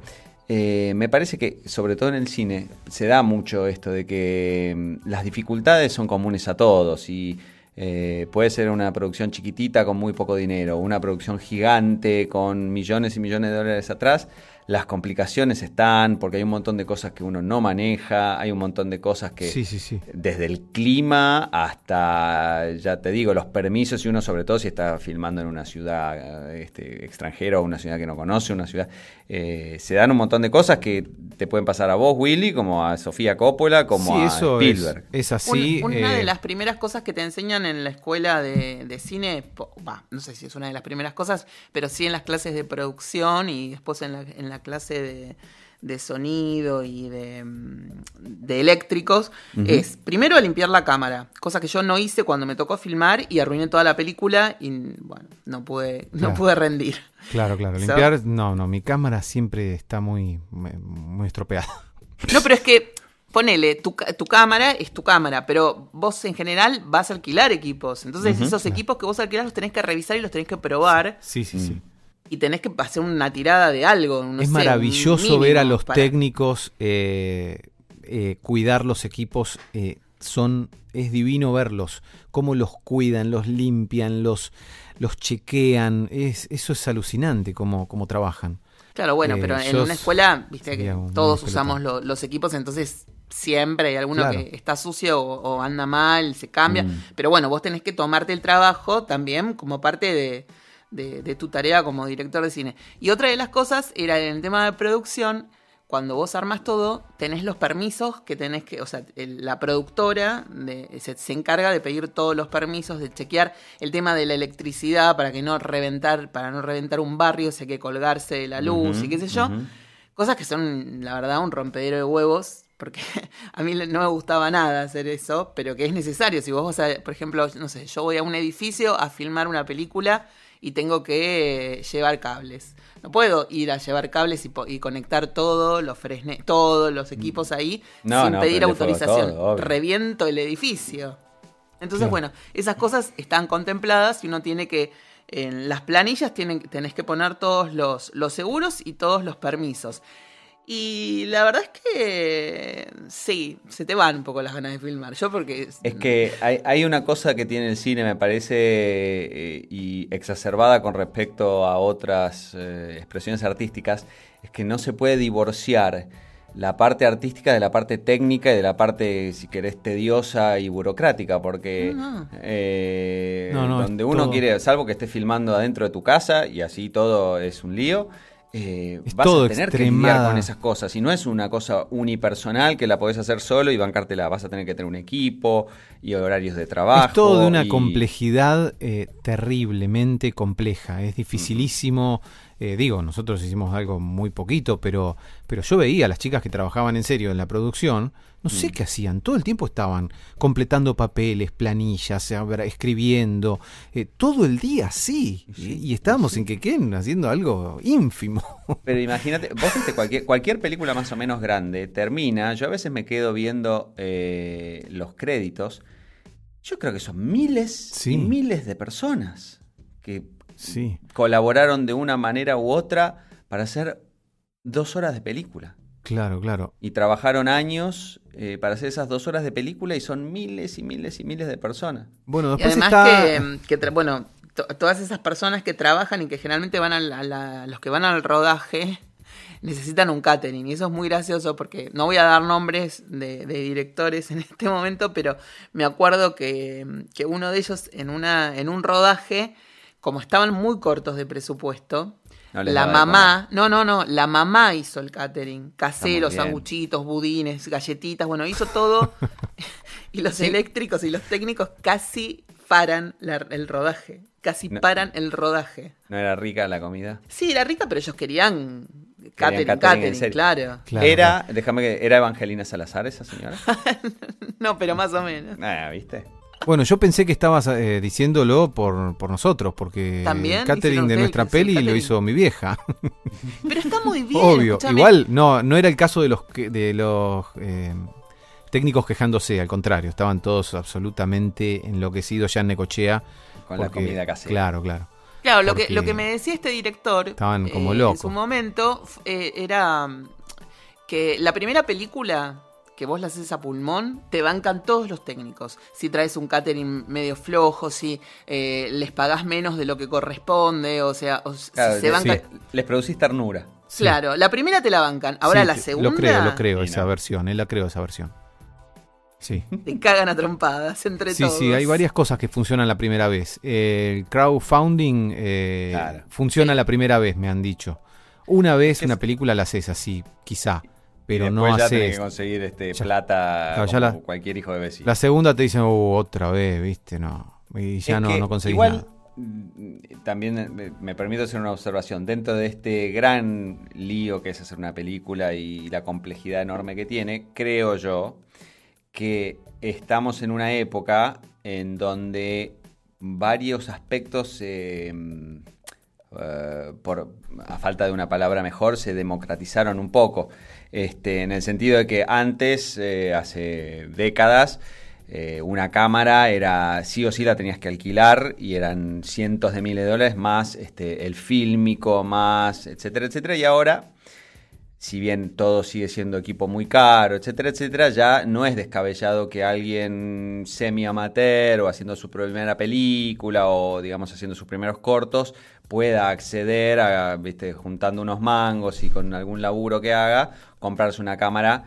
Eh, me parece que, sobre todo en el cine, se da mucho esto de que mm, las dificultades son comunes a todos y eh, puede ser una producción chiquitita con muy poco dinero, una producción gigante con millones y millones de dólares atrás. Las complicaciones están porque hay un montón de cosas que uno no maneja, hay un montón de cosas que Sí, sí, sí. desde el clima hasta, ya te digo, los permisos y uno sobre todo si está filmando en una ciudad eh, este, extranjera o una ciudad que no conoce, una ciudad, eh, se dan un montón de cosas que te pueden pasar a vos, Willy, como a Sofía Coppola, como sí, a es, Spielberg. es así. Un- una eh, de las primeras cosas que te enseñan en la escuela de, de cine, bah, no sé si es una de las primeras cosas, pero sí en las clases de producción y después en la, en la clase de, de sonido y de, mm, de eléctricos, es primero limpiar la cámara, cosa que yo no hice cuando me tocó filmar y arruiné toda la película y bueno, no pude, no pude rendir. Claro, claro. So- Limpiar, no, no, mi cámara siempre está muy, muy estropeada. No, pero es que, ponele, tu, tu cámara es tu cámara, pero vos en general vas a alquilar equipos. Entonces esos equipos que vos alquilás los tenés que revisar y los tenés que probar Sí, sí, sí. Y tenés que hacer una tirada de algo. no es sé, maravilloso ver a los para- técnicos eh, eh, cuidar los equipos. eh, son es divino verlos, cómo los cuidan, los limpian, los los chequean. Es, eso es alucinante cómo, cómo trabajan. Claro, bueno, Eh, pero en yo una escuela, viste que todos usamos lo- los equipos, entonces siempre hay alguno Claro. que está sucio o, o anda mal, se cambia. Mm. Pero bueno, vos tenés que tomarte el trabajo también como parte de, de- de tu tarea como director de cine. Y otra de las cosas era en el tema de producción, cuando vos armas todo, tenés los permisos que tenés que, o sea, el- la productora de- se, se encarga de pedir todos los permisos, de chequear el tema de la electricidad para que no reventar, para no reventar un barrio, si hay que colgarse de la luz y qué sé yo. Cosas que son, la verdad, un rompedero de huevos, porque a mí no me gustaba nada hacer eso, pero que es necesario. Si vos vas a, por ejemplo, no sé, yo voy a un edificio a filmar una película y tengo que eh, llevar cables. No puedo ir a llevar cables y, conectar todo, los fresne, todos los equipos ahí No, sin no, pedir autorización. todo. Reviento el edificio. Entonces, Claro. bueno, esas cosas están contempladas y uno tiene que, en las planillas tienen, tenés que poner todos los, los seguros y todos los permisos. Y la verdad es que sí, se te van un poco las ganas de filmar. Yo porque... Es que hay, hay una cosa que tiene el cine, me parece, eh, y exacerbada con respecto a otras eh, expresiones artísticas, es que no se puede divorciar la parte artística de la parte técnica y de la parte, si querés, tediosa y burocrática, porque No. eh, No, no, donde uno todo- quiere, salvo que estés filmando adentro de tu casa y así todo es un lío, eh, vas todo a tener que lidiar extremada. con esas cosas. Y no es una cosa unipersonal que la podés hacer solo y bancártela. Vas a tener que tener un equipo y horarios de trabajo. Es todo de una y- complejidad eh, terriblemente compleja. Es dificilísimo. Eh, digo, nosotros hicimos algo muy poquito, pero, pero yo veía a las chicas que trabajaban en serio en la producción. No sé Mm. qué hacían. Todo el tiempo estaban completando papeles, planillas, escribiendo. eh, todo el día así. Sí, y, y estábamos en Quequén haciendo algo ínfimo. Pero imagínate, vos viste cualquier, cualquier película más o menos grande, termina, yo a veces me quedo viendo eh, los créditos, yo creo que son miles Sí. y miles de personas que sí. colaboraron de una manera u otra para hacer dos horas de película. Claro, claro. Y trabajaron años eh, para hacer esas dos horas de película y son miles y miles y miles de personas. Bueno, Y después además está. que, que tra- bueno, to- todas esas personas que trabajan y que generalmente van al, a la- los que van al rodaje necesitan un catering y eso es muy gracioso porque no voy a dar nombres de, de directores en este momento, pero me acuerdo que, que uno de ellos en una en un rodaje, como estaban muy cortos de presupuesto, No la mamá, no, no, no, la mamá hizo el catering, caseros, sanguchitos, budines, galletitas, bueno, hizo todo y los eléctricos y los técnicos casi paran la- el rodaje, casi No. paran el rodaje. ¿No era rica la comida? Sí, era rica, pero ellos querían catering, catering claro. Claro, era, déjame que, ¿era Evangelina Salazar esa señora? No, pero más o menos. ah, ¿viste? Bueno, yo pensé que estabas eh, diciéndolo por, por nosotros, porque ¿También el catering de nuestra el- el peli lo hizo mi vieja. Pero está muy bien. Obvio, igual no, no era el caso de los que- de los eh, técnicos quejándose, al contrario, estaban todos absolutamente enloquecidos ya en Necochea. Con la comida casera. Claro, claro. Claro, lo que, lo que me decía este director estaban como eh, locos. en su momento eh, era mm, que la primera película que vos la haces a pulmón, te bancan todos los técnicos. Si traes un catering medio flojo, si eh, les pagás menos de lo que corresponde, o sea, o si se les, bancan... sí. les producís ternura. Sí. Claro, la primera te la bancan. Ahora Sí, la segunda Lo creo, lo creo, Sí, esa no. versión, él la creo, esa versión. Sí. te cagan a trompadas entre Sí, todos. sí, hay varias cosas que funcionan la primera vez. El crowdfunding eh, Claro. funciona la primera vez, me han dicho. Una vez una película la haces así, quizá, pero y no ya tenés haces. que conseguir este, Ya- plata claro, ya como la- cualquier hijo de vecino. La segunda te dicen, uh, otra vez, viste, no. Y ya Es no, no conseguís igual, nada. mm, También eh, me, permito hacer una observación. Dentro de este gran lío que es hacer una película y la complejidad enorme que tiene, creo yo que estamos en una época en donde varios aspectos, eh, eh, por, a falta de una palabra mejor, se democratizaron un poco. Este, en el sentido de que antes, eh, hace décadas, eh, una cámara era sí o sí la tenías que alquilar y eran cientos de miles de dólares más este, el fílmico, más etcétera, etcétera. Y ahora, si bien todo sigue siendo equipo muy caro, etcétera, etcétera, ya no es descabellado que alguien semi-amateur o haciendo su primera película o digamos haciendo sus primeros cortos pueda acceder a, viste, juntando unos mangos y con algún laburo que haga, comprarse una cámara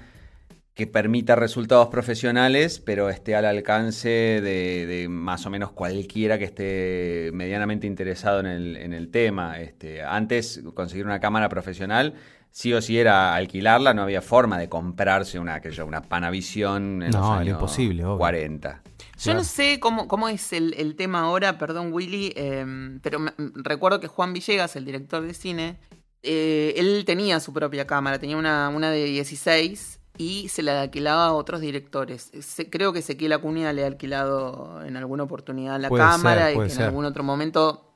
que permita resultados profesionales, pero esté al alcance de, de más o menos cualquiera que esté medianamente interesado en el, en el tema. Este, antes, conseguir una cámara profesional, sí o sí era alquilarla, no había forma de comprarse una, que yo, una Panavision en No, los era imposible, obvio. 40. Yo no sé cómo, cómo es el, el tema ahora, perdón Willy, eh, pero me- recuerdo que Juan Villegas, el director de cine, eh, él tenía su propia cámara, tenía una, una de 16 y se la alquilaba a otros directores. Se- creo que Ezequiel Acuña le ha alquilado en alguna oportunidad la Puede ser, cámara y que en ser. algún otro momento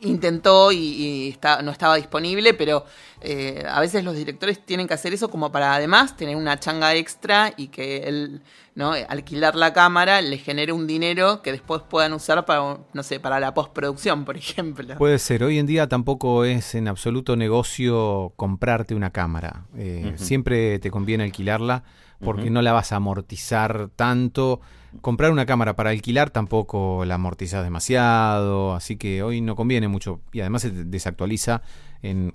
intentó y, y está- no estaba disponible, pero eh, a veces los directores tienen que hacer eso como para además tener una changa extra y que él, ¿no? alquilar la cámara le genere un dinero que después puedan usar para, no sé, para la postproducción, por ejemplo. Puede ser, hoy en día tampoco es en absoluto negocio comprarte una cámara. Eh. Siempre te conviene alquilarla porque no la vas a amortizar tanto. Comprar una cámara para alquilar tampoco la amortizas demasiado, así que hoy no conviene mucho y además se desactualiza en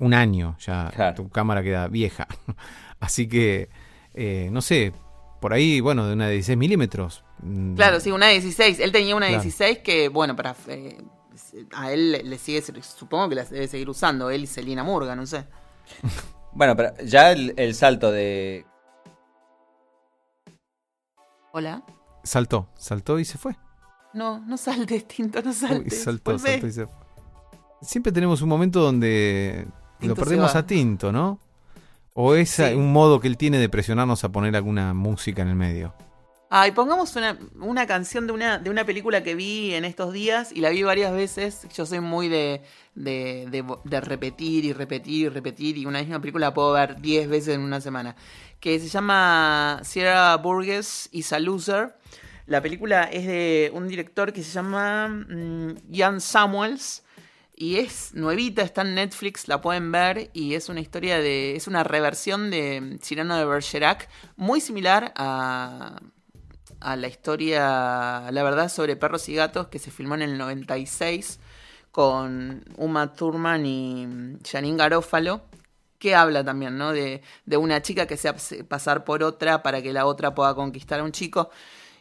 un- año, ya Claro. tu cámara queda vieja. así que, eh, no sé, por ahí, bueno, de una de 16 milímetros. mm, Claro, sí, una 16. Él tenía una Claro. 16 que, bueno, para eh, a él le- le sigue, supongo que la debe seguir usando, él y Selina Murga, no sé. Bueno, pero ya el, el salto de. Hola. Saltó, saltó y se fue. No, no saltes, Tinto, no saltes. Uy, saltó, Volvé. saltó y se fue. Siempre tenemos un momento donde Tinto lo perdemos a Tinto, ¿no? O es Sí. un modo que él tiene de presionarnos a poner alguna música en el medio. Ay, pongamos una, una canción de una, de una película que vi en estos días y la vi varias veces. Yo soy muy de, de, repetir y repetir y repetir y una misma película la puedo ver 10 veces en una semana. Que se llama Sierra Burgess is a Loser. La película es de un director que se llama mm, Ian Samuels. Y es nuevita, está en Netflix, la pueden ver. Y es una historia de. Es una reversión de Cyrano de Bergerac. Muy similar a, a la historia, la verdad, sobre perros y gatos que se filmó en el 96 con Uma Thurman y Janine Garofalo, que habla también, ¿no? De, de una chica que se hace pasar por otra para que la otra pueda conquistar a un chico.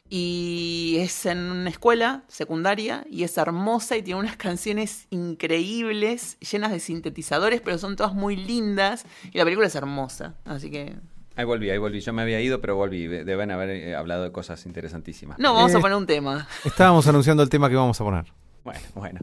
Y es en una escuela secundaria y es hermosa y tiene unas canciones increíbles, llenas de sintetizadores, pero son todas muy lindas. Y la película es hermosa, así que... Ahí volví, ahí volví. Yo me había ido, pero volví. De- Deben haber eh, hablado de cosas interesantísimas. No, vamos Eh. a poner un tema. Estábamos anunciando el tema que vamos a poner. Bueno, bueno.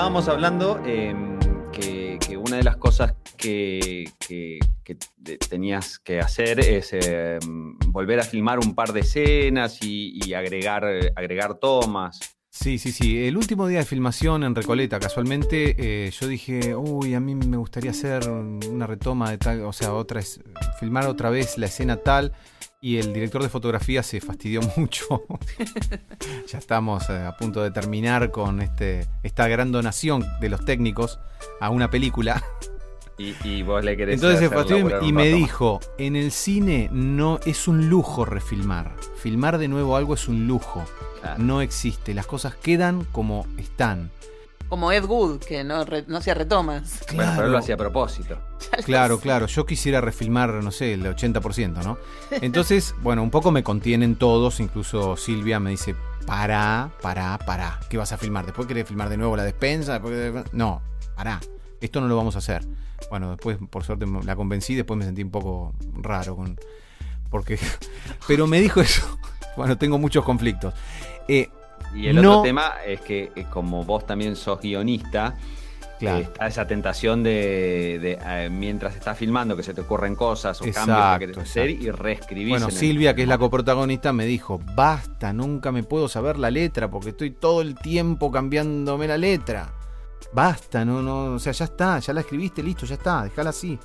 Estábamos hablando eh, que, una de las cosas que, que- que te- tenías que hacer es eh, volver a filmar un par de escenas y, agregar, agregar tomas. Sí, sí, sí. El último día de filmación en Recoleta, casualmente, eh, yo dije, uy, a mí me gustaría hacer una retoma de tal, o sea, otra filmar otra vez la escena tal. Y el director de fotografía se fastidió mucho. ya estamos eh, a punto de terminar con este, esta gran donación de los técnicos a una película. Y, y vos le querés Entonces se fastidió y me más. dijo, en el cine no es un lujo refilmar. Filmar de nuevo algo es un lujo. Claro. No existe. Las cosas quedan como están. Como Ed Wood, que no, re- no hacía retomas. Bueno, pero él lo hacía a propósito. Claro, claro. Yo quisiera refilmar, no sé, el 80%, ¿no? Entonces, bueno, un poco me contienen todos. Incluso Silvia me dice, pará, pará, pará. ¿Qué vas a filmar? ¿Después querés filmar de nuevo la despensa? Después No, pará. Esto no lo vamos a hacer. Bueno, después, por suerte, la convencí. Después me sentí un poco raro con... Porque... Pero me dijo eso. Bueno, tengo muchos conflictos. Eh, Y el No. otro tema es que eh, como vos también sos guionista, Claro. está esa tentación de, de, eh, mientras estás filmando que se te ocurren cosas o cambios que Exacto, hacer y reescribís. Bueno, el- Silvia, que es la coprotagonista, me dijo, basta, nunca me puedo saber la letra porque estoy todo el tiempo cambiándome la letra. Basta, no, no, o sea, ya está, ya la escribiste, listo, ya está, déjala así.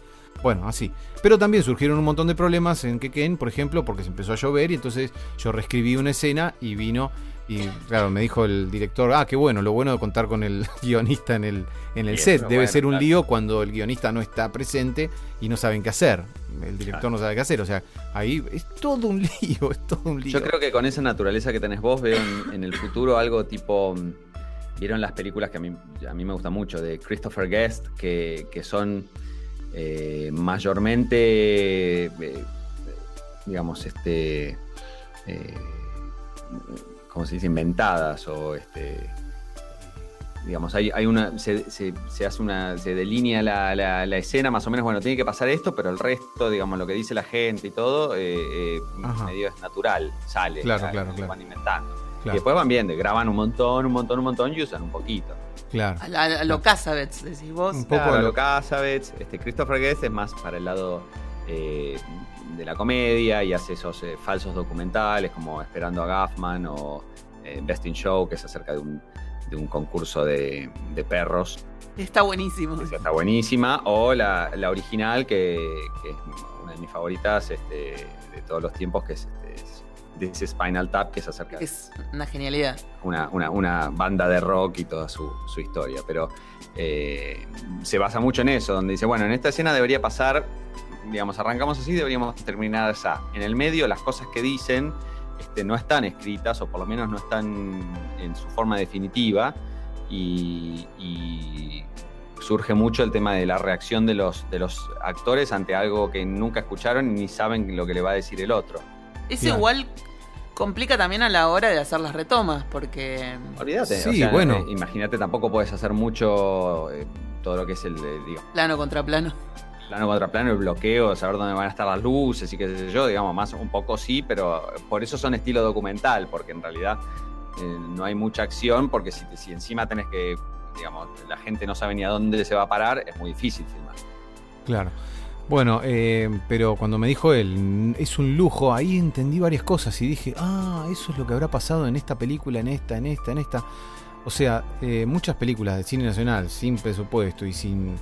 Bueno, así. Pero también surgieron un montón de problemas en Quequén, por ejemplo, porque se empezó a llover y entonces yo reescribí una escena y vino y claro, me dijo el director, ah, qué bueno, lo bueno de contar con el guionista en el, en el set. Debe bueno, ser un claro. lío cuando el guionista no está presente y no saben qué hacer. El director Claro. no sabe qué hacer. O sea, ahí es todo un lío, es todo un lío. Yo creo que con esa naturaleza que tenés vos veo en, en el futuro algo tipo... mm, Vieron las películas que a mí, a mí me gustan mucho, de Christopher Guest, que, que son eh, mayormente, eh, digamos, este... eh, ¿Cómo se dice? Inventadas o este... Digamos, hay, hay una. Se, se- se hace una. Se delinea la, la- la escena, más o menos, bueno, tiene que pasar esto, pero el resto, digamos, lo que dice la gente y todo, eh, eh, medio es natural, sale. Claro, claro, lo claro. van inventando. Y después van viendo, graban un montón, un montón, un montón y usan un poquito. claro. A, la- a lo Casabets, decís vos. Un poco Claro, lo- lo Casabets, este, Christopher Guest es más para el lado eh, de la comedia y hace esos eh, falsos documentales como Esperando a Gaffman o eh, Best in Show, que es acerca de un, de un concurso de, de perros Está buenísimo. Esa está buenísima. O la, la original, que, que es una de mis favoritas este, de todos los tiempos, que es, este, es This is Spinal Tap, que es acerca de Es una genialidad. una, una- una banda de rock y toda su, su historia. Pero eh, se basa mucho en eso, donde dice, bueno, en esta escena debería pasar, digamos, arrancamos así, deberíamos terminar así. En el medio, las cosas que dicen este, no están escritas, o por lo menos no están en su forma definitiva, y, y surge mucho el tema de la reacción de los, de los actores ante algo que nunca escucharon ni saben lo que le va a decir el otro. Eso Claro. igual complica también a la hora de hacer las retomas, porque Olvídate. Sí, bueno. eh, imagínate, tampoco puedes hacer mucho eh, todo lo que es el, eh, digo, plano contra plano. Plano contra plano, el bloqueo, saber dónde van a estar las luces y qué sé yo, digamos, más un poco sí, pero por eso son estilo documental, porque en realidad eh, no hay mucha acción, porque si, si encima tenés que, digamos, la gente no sabe ni a dónde se va a parar, es muy difícil filmar. Claro. Bueno, eh, pero cuando me dijo él, es un lujo, ahí entendí varias cosas y dije, ah, eso es lo que habrá pasado en esta película, en esta, en esta, en esta. O sea, eh, muchas películas de cine nacional sin presupuesto y sin...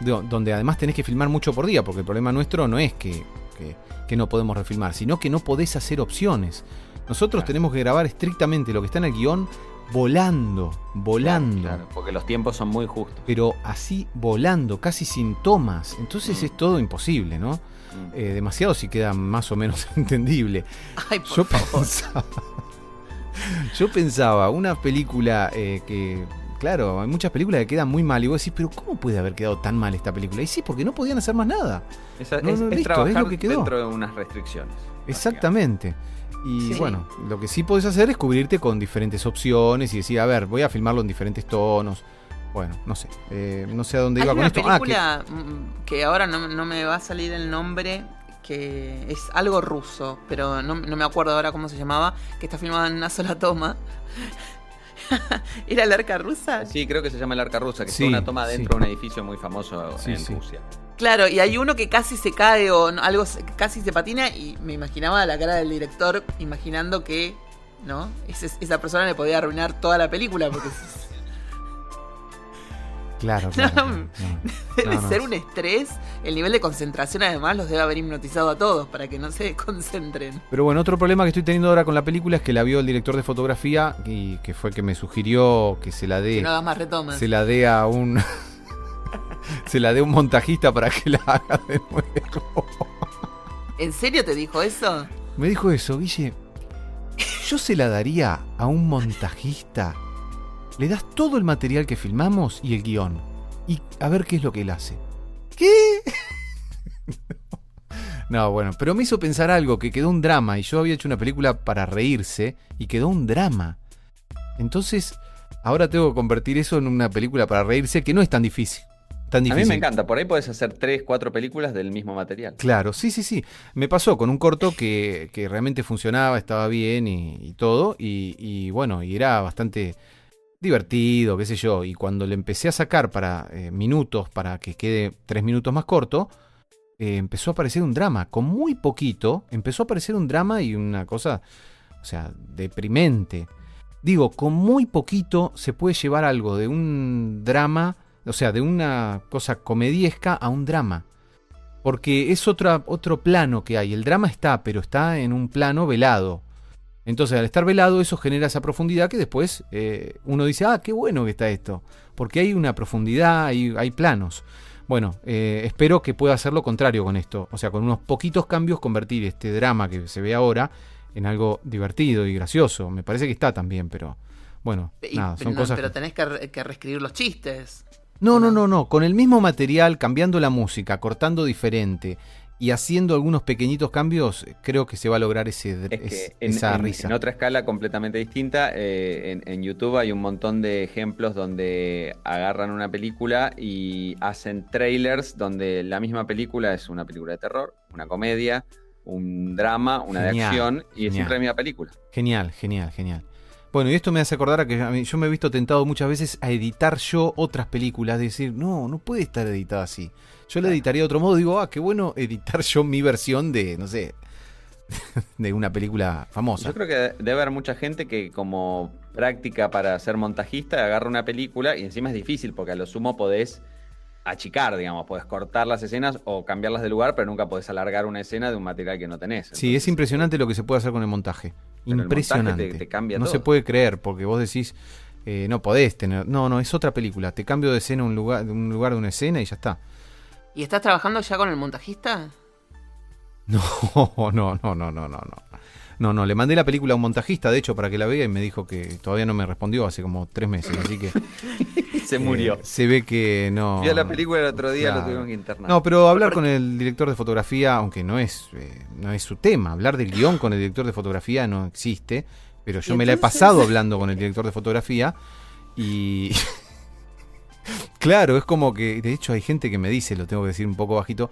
do- donde además tenés que filmar mucho por día, porque el problema nuestro no es que, que- que no podemos refilmar, sino que no podés hacer opciones. Nosotros Claro. tenemos que grabar estrictamente lo que está en el guion volando, volando Claro, porque los tiempos son muy justos. pero así volando, casi sin tomas. Entonces Mm. es todo imposible, ¿no? Mm. Eh, demasiado si queda más o menos entendible. Ay, por Yo favor. pensaba, yo pensaba, una película eh, que, claro, hay muchas películas que quedan muy mal y vos decís, pero ¿cómo puede haber quedado tan mal esta película? Y sí, porque no podían hacer más nada. Esa- No, es, no, es listo, es trabajar lo que quedó. dentro de unas restricciones. Exactamente. Y Sí. bueno, lo que sí podés hacer es cubrirte con diferentes opciones y decir, a ver, voy a filmarlo en diferentes tonos. Bueno, no sé. eh, no sé a dónde Hay iba con una esto. Ah, que- película mm, que ahora no, no me va a salir el nombre, que es algo ruso, pero no, no me acuerdo ahora cómo se llamaba, que está filmada en una sola toma. ¿Era el arca rusa? Sí, creo que se llama el arca rusa, que Sí, es una toma sí. dentro de un edificio muy famoso Sí, en sí. Rusia. Claro, y hay uno que casi se cae o algo se- casi se patina y me imaginaba la cara del director imaginando que, ¿no? Esa persona le podía arruinar toda la película porque Claro, claro. claro, no. debe ser un estrés. El nivel de concentración además los debe haber hipnotizado a todos para que no se concentren. Pero bueno, otro problema que estoy teniendo ahora con la película es que la vio el director de fotografía y que fue que me sugirió que se la Que dé, no hagas más retomas. se la dé a un se la dé a un montajista para que la haga de nuevo. ¿En serio te dijo eso? Me dijo eso, Guille. Yo se la daría a un montajista. Le das todo el material que filmamos y el guion. Y a ver qué es lo que él hace. ¿Qué? No, bueno, pero me hizo pensar algo, que quedó un drama. Y yo había hecho una película para reírse y quedó un drama. Entonces, ahora tengo que convertir eso en una película para reírse que no es tan difícil. Tan A difícil. mí me encanta, por ahí puedes hacer tres, cuatro películas del mismo material. Claro, sí, sí, sí. Me pasó con un corto que, que realmente funcionaba, estaba bien y, y todo. Y, y bueno, y era bastante divertido, qué sé yo. Y cuando le empecé a sacar para eh, minutos, para que quede tres minutos más corto, eh, empezó a aparecer un drama. Con muy poquito, empezó a aparecer un drama y una cosa, o sea, deprimente. Digo, con muy poquito se puede llevar algo de un drama, o sea, de una cosa comediesca a un drama. Porque es otra, otro plano que hay. El drama está, pero está en un plano velado. Entonces, al estar velado, eso genera esa profundidad que después eh, uno dice, ah, qué bueno que está esto. Porque hay una profundidad, hay, hay planos. Bueno, eh, espero que pueda hacer lo contrario con esto. O sea, con unos poquitos cambios, convertir este drama que se ve ahora en algo divertido y gracioso. Me parece que está también, pero bueno, Y- nada, pero, son no, cosas. pero que- tenés que, re- que reescribir los chistes. no, no, no? no, no. Con el mismo material, cambiando la música, cortando diferente y haciendo algunos pequeñitos cambios, creo que se va a lograr ese, Es es- en, esa en- risa. en otra escala completamente distinta, eh, en, en YouTube hay un montón de ejemplos donde agarran una película y hacen trailers donde la misma película es una película de terror, una comedia, un drama, una de acción y es genial. siempre la misma película. Genial, genial, genial. Bueno, y esto me hace acordar a que yo me he visto tentado muchas veces a editar yo otras películas, decir, no, no puede estar editada así. Yo la editaría de otro modo, digo, ah, qué bueno editar yo mi versión de, no sé, de una película famosa. Yo creo que debe haber mucha gente que como práctica para ser montajista agarra una película y encima es difícil porque a lo sumo podés achicar, digamos, podés cortar las escenas o cambiarlas de lugar, pero nunca podés alargar una escena de un material que no tenés. Sí, es impresionante lo que se puede hacer con el montaje. El impresionante. montaje te- te cambia no todo. se puede creer, porque vos decís, eh, no podés tener. No, no, es otra película. Te cambio de escena un lugar, de un lugar de una escena y ya está. ¿Y estás trabajando ya con el montajista? No, no, no, no, no, no, no. No, no, le mandé la película a un montajista, de hecho, para que la vea y me dijo que todavía no me respondió hace como tres meses, así que se murió. eh, se ve que no. Vio la película el otro día, Claro. lo tuvimos que internar. No, pero hablar con el director de fotografía, aunque no es, eh, no es su tema, hablar del guion con el director de fotografía no existe, pero yo ¿Y me la he pasado hablando con el director de fotografía y... claro, es como que, de hecho hay gente que me dice, lo tengo que decir un poco bajito,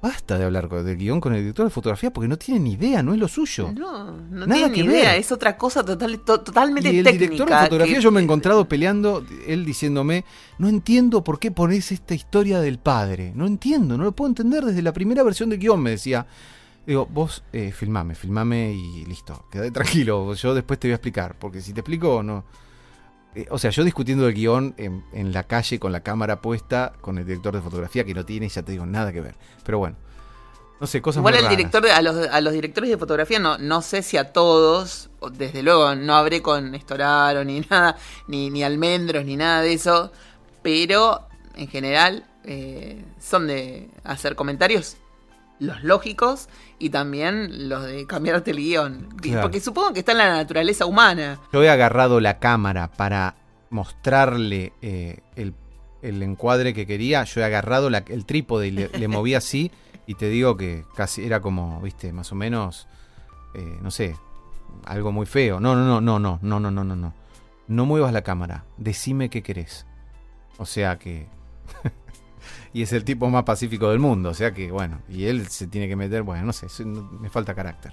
basta de hablar del guion con el director de fotografía porque no tiene ni idea, no es lo suyo. No, no Nada tiene ni idea, ver. es otra cosa total, to- totalmente Y el técnica. director de fotografía que- yo me he encontrado peleando, él diciéndome, no entiendo por qué pones esta historia del padre, no entiendo, no lo puedo entender desde la primera versión del guion, me decía. Digo, vos eh, filmame, filmame y listo, quedate tranquilo, yo después te voy a explicar, porque si te explico, no... Eh, o sea, yo discutiendo el guion en, en la calle con la cámara puesta con el director de fotografía que no tiene, ya te digo, nada que ver. Pero bueno, no sé, cosas Igual muy el raras. director, de- a los, a los directores de fotografía, no, no sé si a todos, desde luego no habré con Estoraro ni nada, ni, ni Almendros, ni nada de eso, pero en general eh, son de hacer comentarios los lógicos y también los de cambiarte el guion. Claro. Porque supongo que está en la naturaleza humana. Yo he agarrado la cámara para mostrarle eh, el, el encuadre que quería. Yo he agarrado la- el trípode y le, le moví así. Y te digo que casi era como, viste, más o menos, eh, no sé, algo muy feo. No, no, no, no, no, no, no, no, no, no. No muevas la cámara. Decime qué querés. O sea que. y es el tipo más pacífico del mundo. O sea que, bueno, y él se tiene que meter, bueno, no sé, me falta carácter.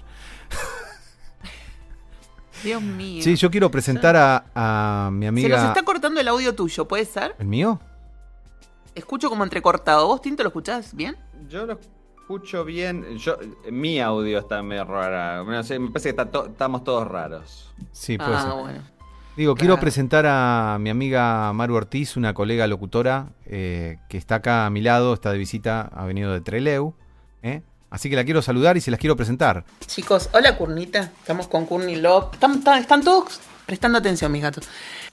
Dios mío. Sí, yo quiero presentar a, a mi Se amiga. nos está cortando el audio tuyo, ¿puede ser? ¿El mío? Escucho como entrecortado. ¿Vos, Tinto, lo escuchás bien? Yo lo escucho bien. Yo, mi audio está medio raro. No sé, me parece que está to- estamos todos raros. Sí, puede ah, ser. bueno. Digo, quiero presentar a mi amiga Maru Ortiz, una colega locutora eh, que está acá a mi lado, está de visita, ha venido de Treleu. ¿eh? Así que la quiero saludar y se las quiero presentar. Chicos, hola Curnita. Estamos con Curny Love. Están, están- están todos prestando atención, mis gatos.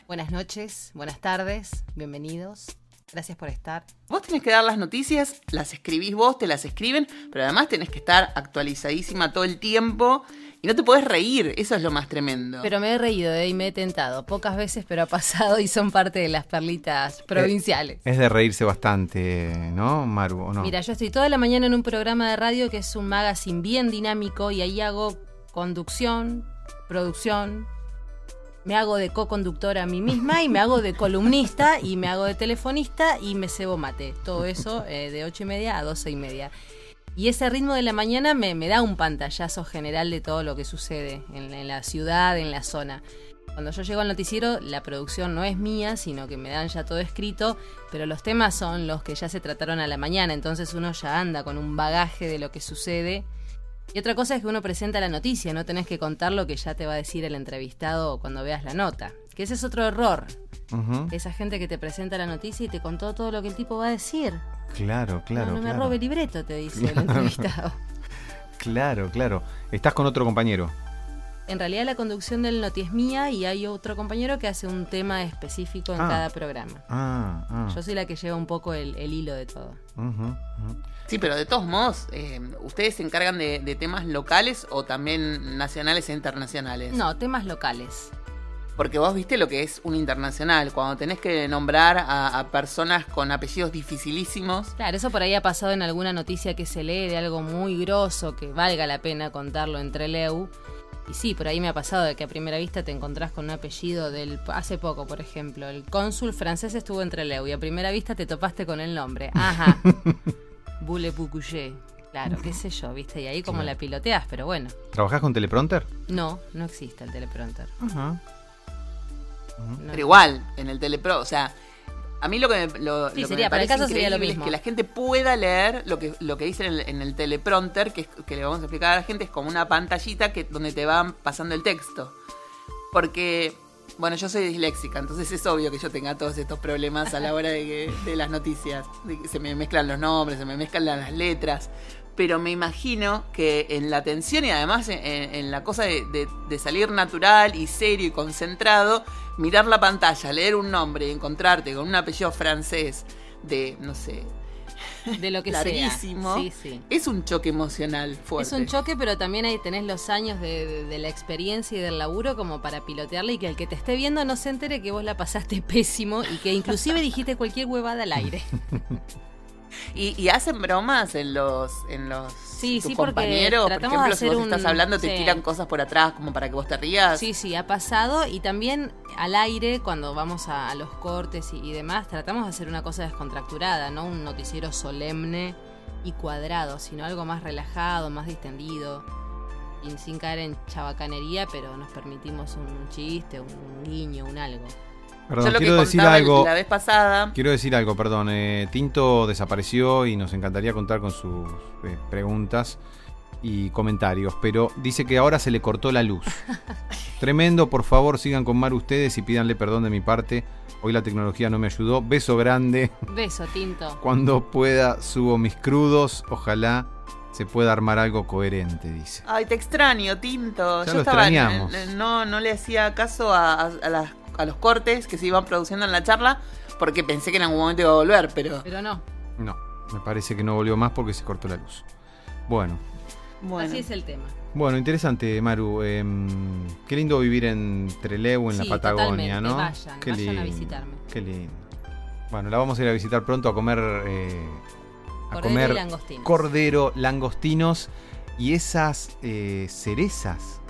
Buenas noches, buenas tardes, bienvenidos. Gracias por estar. Vos tenés que dar las noticias, las escribís vos, te las escriben, pero además tenés que estar actualizadísima todo el tiempo y no te podés reír. Eso es lo más tremendo. Pero me he reído eh, y me he tentado. Pocas veces, pero ha pasado y son parte de las perlitas provinciales. Es de reírse bastante, ¿no, Maru? ¿o no? Mira, yo estoy toda la mañana en un programa de radio que es un magazine bien dinámico y ahí hago conducción, producción. Me hago de co-conductora a mí misma y me hago de columnista y me hago de telefonista y me cebo mate. Todo eso eh, de ocho y media a doce y media. Y ese ritmo de la mañana me, me da un pantallazo general de todo lo que sucede en la ciudad, en la zona. Cuando yo llego al noticiero, la producción no es mía, sino que me dan ya todo escrito, pero los temas son los que ya se trataron a la mañana, entonces uno ya anda con un bagaje de lo que sucede. Y otra cosa es que uno presenta la noticia, no tenés que contar lo que ya te va a decir el entrevistado cuando veas la nota. Que ese es otro error. Esa gente que te presenta la noticia y te contó todo lo que el tipo va a decir. Claro, claro. no, no me robe el libreto, te dice el entrevistado. Claro, claro. Estás con otro compañero. En realidad la conducción del noti es mía y hay otro compañero que hace un tema específico en Ah. cada programa. Ah, ah. Yo soy la que lleva un poco el, el hilo de todo. Sí, pero de todos modos, eh, ¿ustedes se encargan de, de temas locales o también nacionales e internacionales? No, temas locales. Porque vos viste lo que es un internacional, cuando tenés que nombrar a, a personas con apellidos dificilísimos. Claro, eso por ahí ha pasado en alguna noticia que se lee de algo muy grosso que valga la pena contarlo entre Leu. Y sí, por ahí me ha pasado de que a primera vista te encontrás con un apellido del... Hace poco, por ejemplo, el cónsul francés estuvo entre Leu y a primera vista te topaste con el nombre. Ajá. Boule Pucuyé. Claro, qué sé yo, viste, y ahí como Claro. la piloteas, pero bueno. ¿Trabajás con teleprompter? No, no existe el teleprompter. Ajá. No. Pero igual, en el telepro, o sea, a mí lo que me, lo, Sí, lo que sería, me para el caso sería lo mismo. es que la gente pueda leer lo que, lo que dice en el, en el teleprompter, que, que le vamos a explicar a la gente, es como una pantallita que, donde te van pasando el texto. Porque, bueno, yo soy disléxica, entonces es obvio que yo tenga todos estos problemas a la hora de, que- de las noticias. De que se me mezclan los nombres, se me mezclan las letras. Pero me imagino que en la atención y además en, en la cosa de, de- de salir natural y serio y concentrado, mirar la pantalla, leer un nombre y encontrarte con un apellido francés de, no sé, De lo que larguísimo, sea. Sí, sí. es un choque emocional fuerte. Es un choque, pero también ahí tenés los años de, de- de la experiencia y del laburo como para pilotearla y que el que te esté viendo no se entere que vos la pasaste pésimo y que inclusive dijiste cualquier huevada al aire. ¿Y, y hacen bromas en los en los Sí, tus sí, compañeros? Por de ejemplo, si vos un- estás hablando, te sí. tiran cosas por atrás como para que vos te rías. Sí, sí, ha pasado y también al aire cuando vamos a, a los cortes y, y demás tratamos de hacer una cosa descontracturada, no un noticiero solemne y cuadrado, sino algo más relajado, más distendido. Y sin caer en chabacanería, pero nos permitimos un chiste, un guiño, un algo. Perdón, Yo lo que quiero decir algo. la vez pasada, Quiero decir algo, perdón. eh, Tinto desapareció y nos encantaría contar con sus eh, preguntas y comentarios, pero dice que ahora se le cortó la luz. Tremendo, por favor, sigan con Mar ustedes y pídanle perdón de mi parte. Hoy la tecnología no me ayudó. Beso grande. Beso, Tinto. Cuando pueda, subo mis crudos. Ojalá se pueda armar algo coherente, dice. Ay, te extraño, Tinto. Ya Yo lo estaba. extrañamos. No, no le hacía caso a, a- a las- a los cortes que se iban produciendo en la charla porque pensé que en algún momento iba a volver, pero. Pero no, No, me parece que no volvió más porque se cortó la luz. Bueno, Bueno. así es el tema. bueno, interesante, Maru. em, qué lindo vivir en Trelew, en Sí, la Patagonia. ¿no? Vayan, qué vayan a lindo, visitarme. Qué lindo. Bueno, la vamos a ir a visitar pronto a comer. eh, a Cordero comer y langostinos. cordero, langostinos y esas eh, cerezas.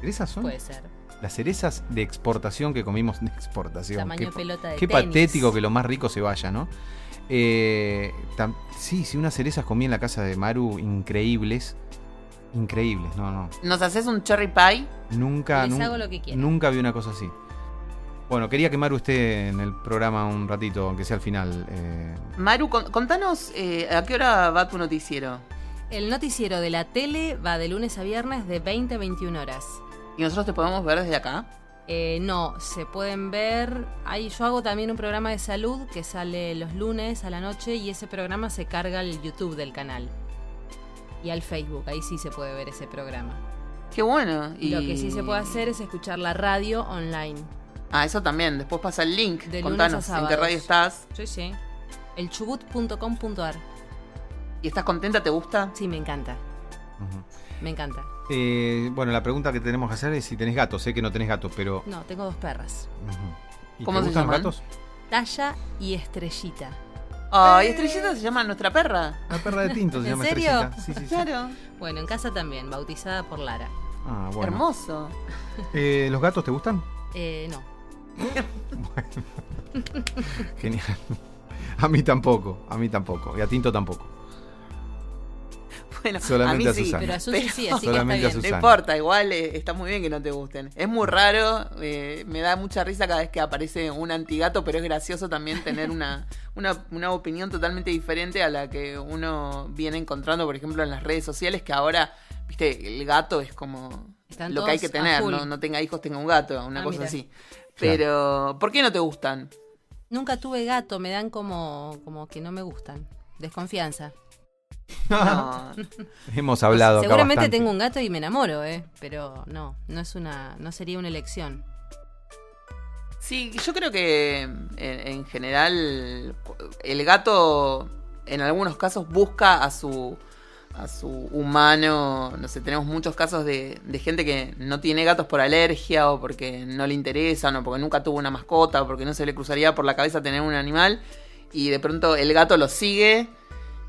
¿Cerezas son? Puede ser. Las cerezas de exportación que comimos de exportación. Tamaño Qué- pelota de Qué tenis. patético que lo más rico se vaya, ¿no? Eh, tam- sí, sí, unas cerezas comí en la casa de Maru increíbles. increíbles. No, no. ¿Nos haces un cherry pie? Nunca, Les nun- hago lo que quieran. nunca vi una cosa así. Bueno, quería que Maru esté en el programa un ratito, aunque sea al final. eh, Maru, con- contanos eh, a qué hora va tu noticiero. El noticiero de la tele va de lunes a viernes de 20 a 21 horas. ¿Y nosotros te podemos ver desde acá? Eh, no, se pueden ver. Ahí yo hago también un programa de salud que sale los lunes a la noche y ese programa se carga al YouTube del canal. Y al Facebook, ahí sí se puede ver ese programa. Qué bueno. Y lo que sí se puede hacer es escuchar la radio online. Ah, eso también. Después pasa el link. De lunes Contanos a en qué radio estás. Sí, sí. Elchubut.com.ar. ¿Y estás contenta? ¿Te gusta? Sí, me encanta. ujú. Me encanta. Eh, bueno, la pregunta que tenemos que hacer es si tenés gatos. Sé que no tenés gatos, pero. No, tengo dos perras. ujú. ¿Y ¿Cómo te se gustan los llaman? gatos? Talla y Estrellita. Ay, Estrellita se llama nuestra perra. La perra de tinto se ¿En llama serio? Estrellita. Sí, sí, sí. Claro. Bueno, en casa también, bautizada por Lara. Ah, bueno. Hermoso. Eh, ¿Los gatos te gustan? Eh, no. Genial. A mí tampoco, a mí tampoco. Y a Tinto tampoco. Bueno, Solamente a a mí sí. Susana. Pero a Susi sí, así que Solamente a está bien. No importa, igual eh, está muy bien que no te gusten. Es muy raro, eh, me da mucha risa cada vez que aparece un antigato, pero es gracioso también tener una, una, una opinión totalmente diferente a la que uno viene encontrando, por ejemplo, en las redes sociales, que ahora, viste, el gato es como Están lo que hay que tener. ¿no? No tenga hijos, tenga un gato, una Ah, cosa mira. así. Pero, ¿por qué no te gustan? Nunca tuve gato, me dan como, como que no me gustan. Desconfianza. No. Hemos hablado acá Seguramente tengo un gato y me enamoro, ¿eh? Pero no, no es una, no sería una elección. Sí, yo creo que en, en general el gato en algunos casos busca a su a su humano, no sé, tenemos muchos casos de, de gente que no tiene gatos por alergia o porque no le interesan o porque nunca tuvo una mascota o porque no se le cruzaría por la cabeza tener un animal y de pronto el gato lo sigue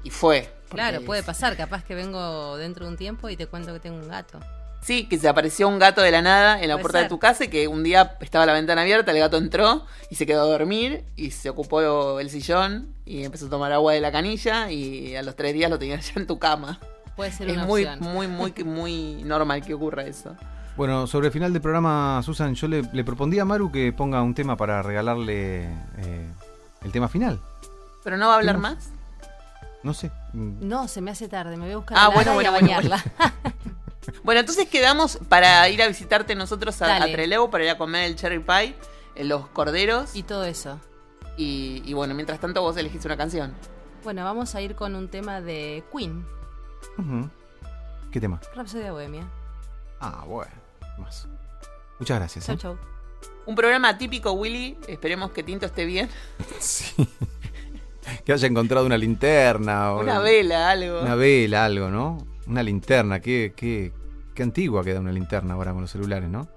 y fue. Claro, puede pasar, capaz que vengo dentro de un tiempo y te cuento que tengo un gato. Sí, que se apareció un gato de la nada en la puerta de tu casa y que un día estaba la ventana abierta, el gato entró y se quedó a dormir y se ocupó el sillón y empezó a tomar agua de la canilla y a los tres días lo tenías ya en tu cama. Puede ser Es una muy, opción. muy, muy, muy normal que ocurra eso. Bueno, sobre el final del programa, Susan, yo le, le propondría a Maru que ponga un tema para regalarle eh, el tema final. ¿Pero no va a hablar Tenemos- más? No sé. mm, No, se me hace tarde, me voy a buscar Ah, a bueno, y a bueno, bueno, bañarla. Bueno, entonces quedamos para ir a visitarte nosotros a, a. Trelew para ir a comer el cherry pie, eh, los corderos y todo eso. y, y bueno, mientras tanto vos elegís una canción. Bueno, vamos a ir con un tema de Queen. ¿Qué tema? Rhapsody Bohemia. Ah, bueno. Más. Muchas gracias. Chau, ¿eh? chau. Un programa típico, Willy. Esperemos que Tinto esté bien. Sí. que haya encontrado una linterna. o Una vela, algo. Una vela, algo, ¿no? Una linterna. Qué, qué, qué antigua queda una linterna ahora con los celulares, ¿no?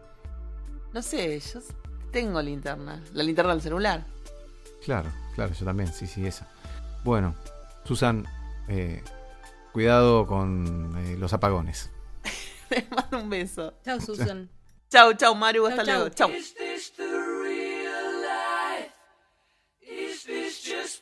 No sé, yo tengo linterna. La linterna del celular. Claro, claro, yo también. Sí, sí, esa. Bueno, Susan, eh, cuidado con eh, los apagones. Te mando un beso. Chau, Susan. Chau, chau, Maru. Hasta Chau, luego. chau.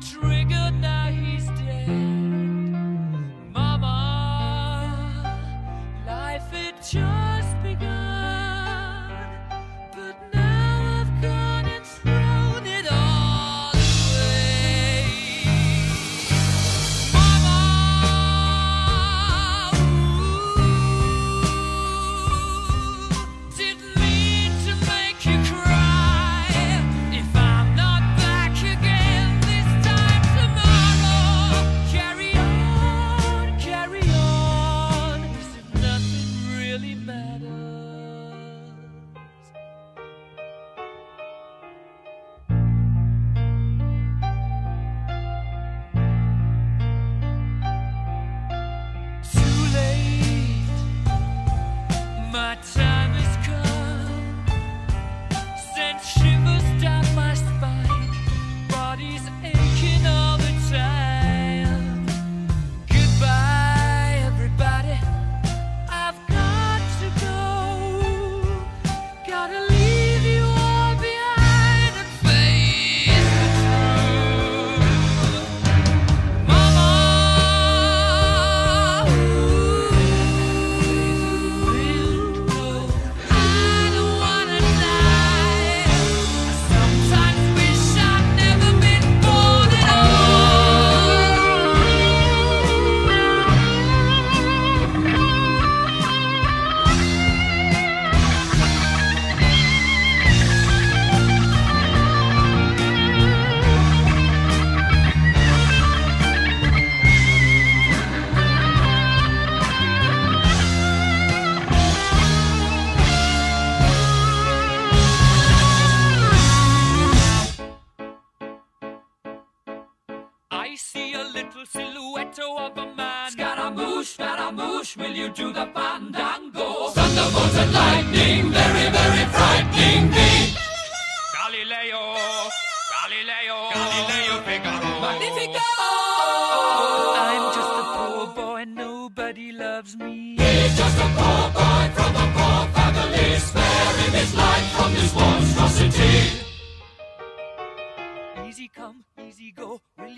trick. dream.